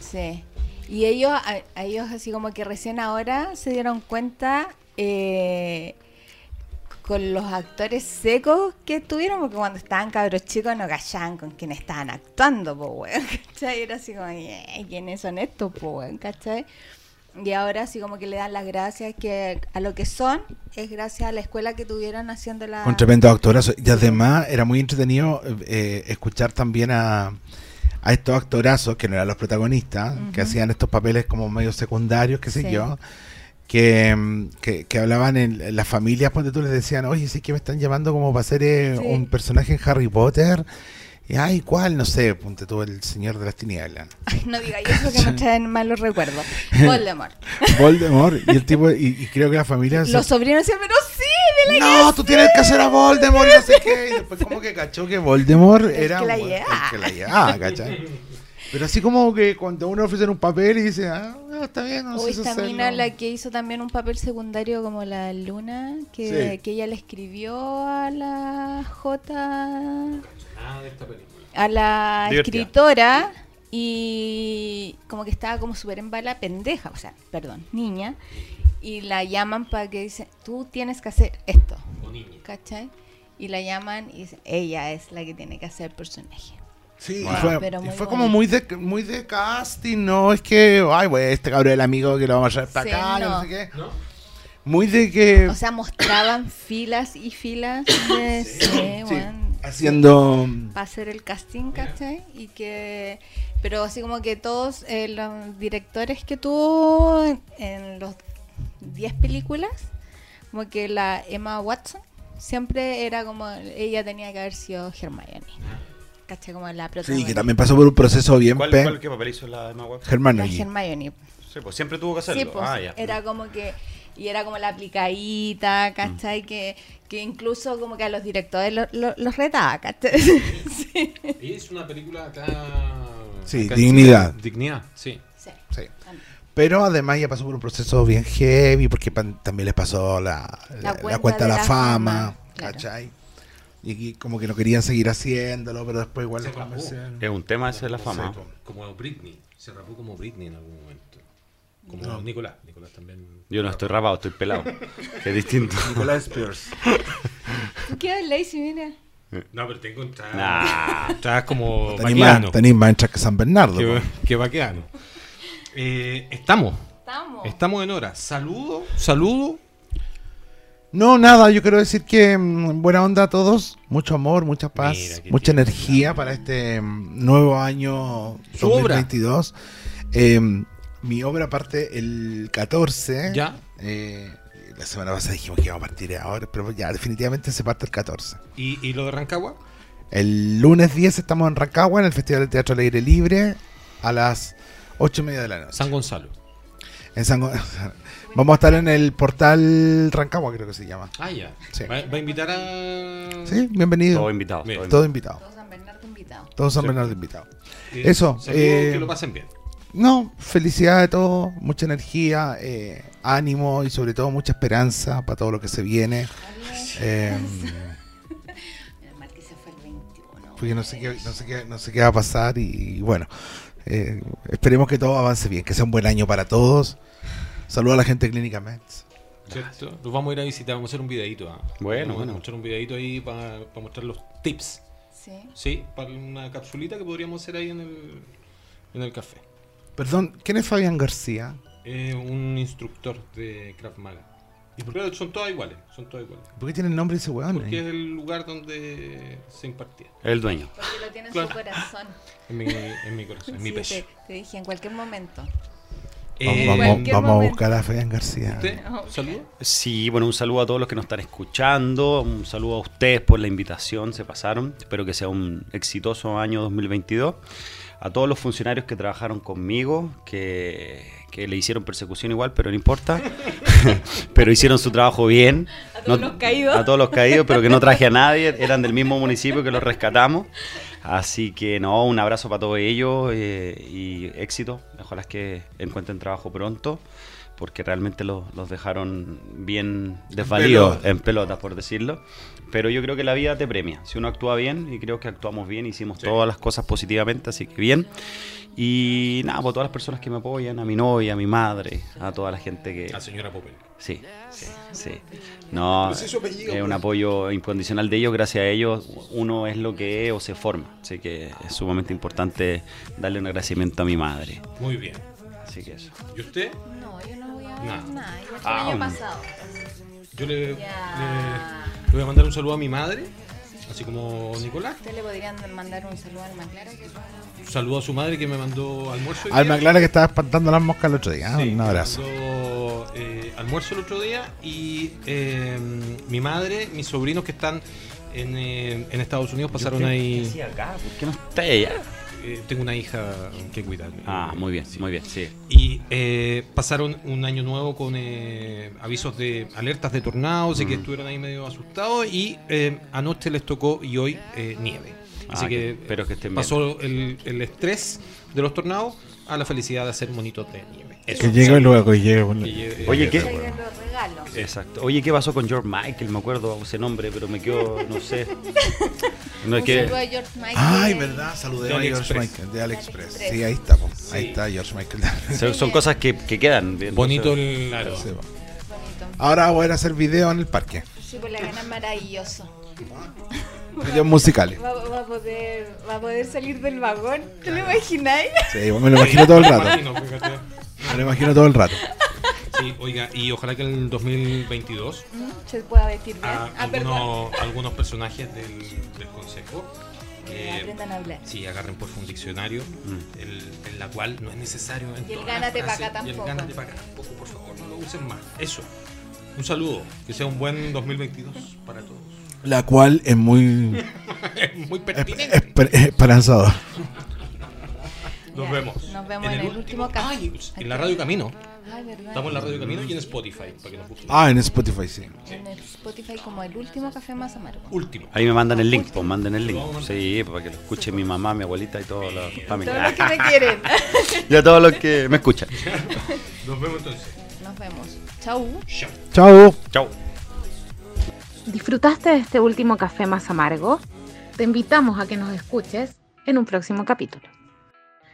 Speaker 4: Sí. Y ellos, a, a ellos así como que recién ahora se dieron cuenta eh, con los actores secos que tuvieron, porque cuando estaban cabros chicos no callaban con quién estaban actuando, po, weón, ¿cachai? Era así como, "Eh, ¿quiénes son estos, po, weón, ¿cachai? Y ahora así como que le dan las gracias que a lo que son es gracias a la escuela que tuvieron haciendo la...
Speaker 2: Un tremendo actorazo. Y además era muy entretenido eh, escuchar también a, a estos actorazos, que no eran los protagonistas, que hacían estos papeles como medio secundarios, qué sé
Speaker 4: Sí.
Speaker 2: yo, que, que, que hablaban en, en las familias, cuando tú les decían, oye, sí que me están llamando como para ser eh,
Speaker 4: Sí.
Speaker 2: un personaje en Harry Potter. Y, ay, ¿cuál? No sé, ponte tú el Señor de las Tinieblas.
Speaker 4: Ay, no diga eso que me traen malos recuerdos. Voldemort.
Speaker 2: Voldemort. y el tipo, y, y creo que la familia... se-
Speaker 4: Los sobrinos decían, pero sí, de la
Speaker 2: No, tú tienes que hacer a Voldemort y no sé qué. Y después como que cachó que Voldemort
Speaker 4: El
Speaker 2: era
Speaker 4: que la
Speaker 2: un- el que la llevaba, ¿cachai? Pero así como que cuando uno ofrecen un papel y dice, ah, no, está bien, no
Speaker 4: O
Speaker 2: sé si
Speaker 4: esta mina la que hizo también un papel secundario como la Luna, que,
Speaker 2: Sí.
Speaker 4: que ella le escribió a la J,
Speaker 3: Ah, de esta película.
Speaker 4: a la
Speaker 5: Divertida.
Speaker 4: escritora y como que estaba como súper en bala pendeja, o sea, perdón, niña, y la llaman para que dice, tú tienes que hacer esto,
Speaker 3: O niña.
Speaker 4: ¿cachai? Y la llaman y dice, ella es la que tiene que hacer el personaje.
Speaker 2: Sí,
Speaker 5: Wow.
Speaker 2: y fue,
Speaker 4: Pero
Speaker 2: y
Speaker 4: muy
Speaker 2: fue
Speaker 4: bonito.
Speaker 2: como muy de, muy de casting, ¿no? Es que, ay, güey, este cabrón el amigo que lo vamos a traer para
Speaker 4: Sí,
Speaker 2: acá, no.
Speaker 4: no.
Speaker 2: sé qué.
Speaker 3: ¿No?
Speaker 2: Muy de que...
Speaker 4: O sea, mostraban filas y filas de sí,
Speaker 2: sí, haciendo...
Speaker 4: para hacer el casting, ¿cachai? Y que, pero así como que todos eh, los directores que tuvo en, en los 10 películas, como que la Emma Watson siempre era como, ella tenía que haber sido Hermione, ¿cachai? Como la
Speaker 2: Sí,
Speaker 4: protagonista.
Speaker 2: que también pasó por un proceso bien...
Speaker 5: ¿Cuál,
Speaker 2: pe-
Speaker 5: cuál- qué papel hizo la Emma Watson?
Speaker 4: La
Speaker 2: Hermione.
Speaker 4: Hermione.
Speaker 5: Sí, pues siempre tuvo que hacerlo.
Speaker 4: Sí, pues,
Speaker 5: ah, ya.
Speaker 4: era como que, y era como la aplicadita, ¿cachai? Que, que incluso como que a los directores lo- lo- los retaba, ¿cachai? sí.
Speaker 3: Y es una película acá.
Speaker 2: Sí,
Speaker 3: acá
Speaker 2: dignidad.
Speaker 3: Chile. Dignidad, sí.
Speaker 4: Sí.
Speaker 2: Sí. Pero además ya pasó por un proceso bien heavy, porque también le pasó la, la- la cuenta, de la, fama,
Speaker 4: claro.
Speaker 2: ¿cachai? Y aquí como que no querían seguir haciéndolo, pero después igual
Speaker 3: Se.
Speaker 5: Es un tema ese de la fama.
Speaker 3: Como Britney. Se rapó como Britney en algún momento. Como
Speaker 2: No.
Speaker 3: Nicolás. Nicolás también.
Speaker 5: Yo no estoy rapado, estoy pelado. que es distinto.
Speaker 2: Nicolás Spears.
Speaker 4: ¿Tú qué lazy, mira?
Speaker 3: No, pero tengo entradas.
Speaker 5: Nah.
Speaker 3: Entradas como
Speaker 2: Tenéis más,
Speaker 3: vaqueano.
Speaker 2: más entradas que San Bernardo.
Speaker 3: Qué,
Speaker 2: po.
Speaker 3: qué vaqueano. Eh, estamos.
Speaker 4: Estamos.
Speaker 3: Estamos en hora. Saludo, saludo.
Speaker 2: No, nada, yo quiero decir que mm, buena onda a todos, mucho amor, mucha paz, mucha energía para este mm, nuevo año
Speaker 3: Su obra.
Speaker 2: 2022. Eh, mi obra parte el 14.
Speaker 3: Ya.
Speaker 2: Eh, la semana pasada dijimos que íbamos a partir ahora, pero ya definitivamente se parte el 14.
Speaker 3: ¿Y, y lo de Rancagua?
Speaker 2: El lunes 10 estamos en Rancagua, en el Festival de Teatro al Aire Libre, a las 8 y media de la noche.
Speaker 3: San Gonzalo.
Speaker 2: En San Go- Vamos a estar en el portal Rancagua, creo que se llama.
Speaker 3: Ah, ya.
Speaker 2: Sí.
Speaker 3: ¿Va, va a invitar a.
Speaker 2: Sí, bienvenido.
Speaker 5: Todos invitados.
Speaker 3: Bien.
Speaker 5: todos
Speaker 2: Todo invitado.
Speaker 4: Todos San Bernardo invitados.
Speaker 2: Todos San
Speaker 3: Sí.
Speaker 2: Bernardo invitados.
Speaker 3: Eh,
Speaker 2: Eso,
Speaker 3: saludo,
Speaker 2: eh,
Speaker 3: que lo pasen bien.
Speaker 2: No, felicidad de todos, mucha energía, eh, ánimo y sobre todo mucha esperanza para todo lo que se viene. Eh,
Speaker 4: El martes se fue el 21.
Speaker 2: porque no sé qué, no sé qué, no sé qué va a pasar y, bueno, eh, esperemos que todo avance bien, que sea un buen año para todos. Saludos a la gente de Clínica Mets.
Speaker 3: ¿Cierto? Los vamos a ir a visitar, vamos a hacer un videito. ah.
Speaker 5: Bueno,
Speaker 3: Vamos
Speaker 5: bueno.
Speaker 3: a mostrar un videito ahí para mostrar los tips.
Speaker 4: Sí.
Speaker 3: Sí, para una capsulita que podríamos hacer ahí en el, en el café.
Speaker 2: Perdón, ¿quién es Fabián García?
Speaker 3: Eh, un instructor de Krav Maga. Y por qué son todas iguales, son todas iguales.
Speaker 2: ¿Por qué tiene el nombre de ese weón?
Speaker 3: Porque
Speaker 2: ahí?
Speaker 3: es el lugar donde se impartía.
Speaker 5: El dueño.
Speaker 4: Porque lo tiene en
Speaker 3: Claro.
Speaker 4: su corazón.
Speaker 3: En mi, en mi corazón, en mi pecho.
Speaker 4: te, te dije en cualquier momento.
Speaker 3: Eh,
Speaker 2: Vamos, a buscar a Fabián García.
Speaker 3: ¿Usted? ¿Saludo?
Speaker 5: Sí, bueno, un saludo a todos los que nos están escuchando, un saludo a ustedes por la invitación, se pasaron, espero que sea un exitoso año 2022. A todos los funcionarios que trabajaron conmigo, que, que le hicieron persecución igual, pero no importa, pero hicieron su trabajo bien.
Speaker 4: A todos los caídos.
Speaker 5: A todos los caídos, pero que no traje a nadie, eran del mismo municipio que los rescatamos. Así que no, un abrazo para todos ellos eh, y éxito. Ojalá que encuentren trabajo pronto. porque realmente los, los dejaron bien desvalidos
Speaker 2: pelota.
Speaker 5: en pelotas, por decirlo. Pero yo creo que la vida te premia. Si uno actúa bien, y creo que actuamos bien, hicimos
Speaker 3: Sí.
Speaker 5: todas las cosas positivamente, así que bien. Y nada, por todas las personas que me apoyan, a mi novia, a mi madre, a toda la gente que...
Speaker 3: La señora Popel.
Speaker 5: Sí, sí, sí. No,
Speaker 3: es
Speaker 5: un
Speaker 3: pues.
Speaker 5: apoyo incondicional de ellos. Gracias a ellos uno es lo que es o se forma. Así que es sumamente importante darle un agradecimiento a mi madre.
Speaker 3: Muy bien.
Speaker 5: Así que eso.
Speaker 3: ¿Y usted?
Speaker 4: No, yo no voy a
Speaker 3: Nada.
Speaker 4: ver nada. Que
Speaker 5: Ah,
Speaker 4: el año pasado.
Speaker 3: Yo le,
Speaker 4: Ya.
Speaker 3: le- le voy a mandar un saludo a mi madre, así como Nicolás.
Speaker 4: ¿Usted le podrían mandar un saludo al Maclara? Que
Speaker 3: Un saludo a su madre que me mandó almuerzo.
Speaker 2: Alma
Speaker 3: día.
Speaker 2: Clara que estaba espantando las moscas el otro día.
Speaker 3: Sí,
Speaker 2: un
Speaker 3: me
Speaker 2: abrazo.
Speaker 3: mandó, eh, almuerzo el otro día y eh, mi madre, mis sobrinos que están en, eh, en Estados Unidos pasaron ahí.
Speaker 5: acá? ¿Por qué no está allá?
Speaker 3: Eh, tengo una hija que cuidar.
Speaker 5: Ah, muy bien, muy bien, sí.
Speaker 3: Y eh, pasaron un año nuevo con eh, avisos de alertas de tornados y que
Speaker 5: Mm.
Speaker 3: estuvieron ahí medio asustados y eh, anoche les tocó y hoy eh, nieve. Así
Speaker 5: Ah,
Speaker 3: que,
Speaker 5: que- espero que estén bien.
Speaker 3: pasó el, el estrés de los tornados a la felicidad de hacer monitos de nieve. Eso.
Speaker 2: Que llegue luego, que llegue.
Speaker 3: Que llegue-
Speaker 5: Oye, ¿qué? Exacto. Oye, ¿qué pasó con George Michael? Me acuerdo ese nombre, pero me quedó, no sé. No es que.
Speaker 4: saludo a George Michael.
Speaker 2: Ay, verdad, saludé
Speaker 3: De
Speaker 2: a George. Michael de AliExpress.
Speaker 4: AliExpress.
Speaker 2: Sí, ahí está, po. ahí
Speaker 3: Sí.
Speaker 2: está George Michael.
Speaker 5: Son, son cosas que, que quedan. bien,
Speaker 3: Bonito
Speaker 5: no sé.
Speaker 3: el. Claro.
Speaker 2: Sí, po.
Speaker 4: Bonito.
Speaker 2: Ahora voy a hacer video en el parque.
Speaker 4: Sí, por la gana maravilloso.
Speaker 2: Videos musicales.
Speaker 4: Va, va a poder, va a poder salir del vagón. ¿Te lo imagináis?
Speaker 2: Sí, me lo imagino todo el rato. Me lo imagino todo el rato.
Speaker 3: Sí, oiga, y ojalá que en el 2022
Speaker 4: Se pueda vestir bien.
Speaker 3: a
Speaker 4: Ah,
Speaker 3: algunos, algunos personajes del, del consejo eh,
Speaker 4: Aprendan a hablar.
Speaker 3: sí, agarren por un diccionario,
Speaker 5: Mm.
Speaker 3: el- en la cual no es necesario. En
Speaker 4: Y el gánate
Speaker 3: las
Speaker 4: pa' acá
Speaker 3: frases, y el
Speaker 4: tampoco.
Speaker 3: gánate pa' acá tampoco, por favor, no lo usen más. Eso. Un saludo, que sea un buen 2022 para todos.
Speaker 2: La cual es muy
Speaker 3: Es muy pertinente.
Speaker 2: esper- esperanzador.
Speaker 3: Nos vemos.
Speaker 4: nos vemos en el último.
Speaker 3: Ay, en la Radio Camino.
Speaker 4: Verdad.
Speaker 3: Estamos en la Radio Camino y en Spotify, para que nos busquen.
Speaker 2: Ah, en Spotify, sí.
Speaker 4: En Spotify como el último café más amargo.
Speaker 3: Último.
Speaker 5: Ahí me mandan el link, pues manden el link. Sí, para que lo escuche mi mamá, mi abuelita y toda la
Speaker 4: Todos los que me quieren.
Speaker 5: Y a todos los que me escuchan.
Speaker 3: Nos vemos entonces.
Speaker 4: Nos vemos. Chau.
Speaker 3: Chao.
Speaker 2: Chao.
Speaker 5: Chao.
Speaker 1: ¿Disfrutaste de este último café más amargo? Te invitamos a que nos escuches en un próximo capítulo.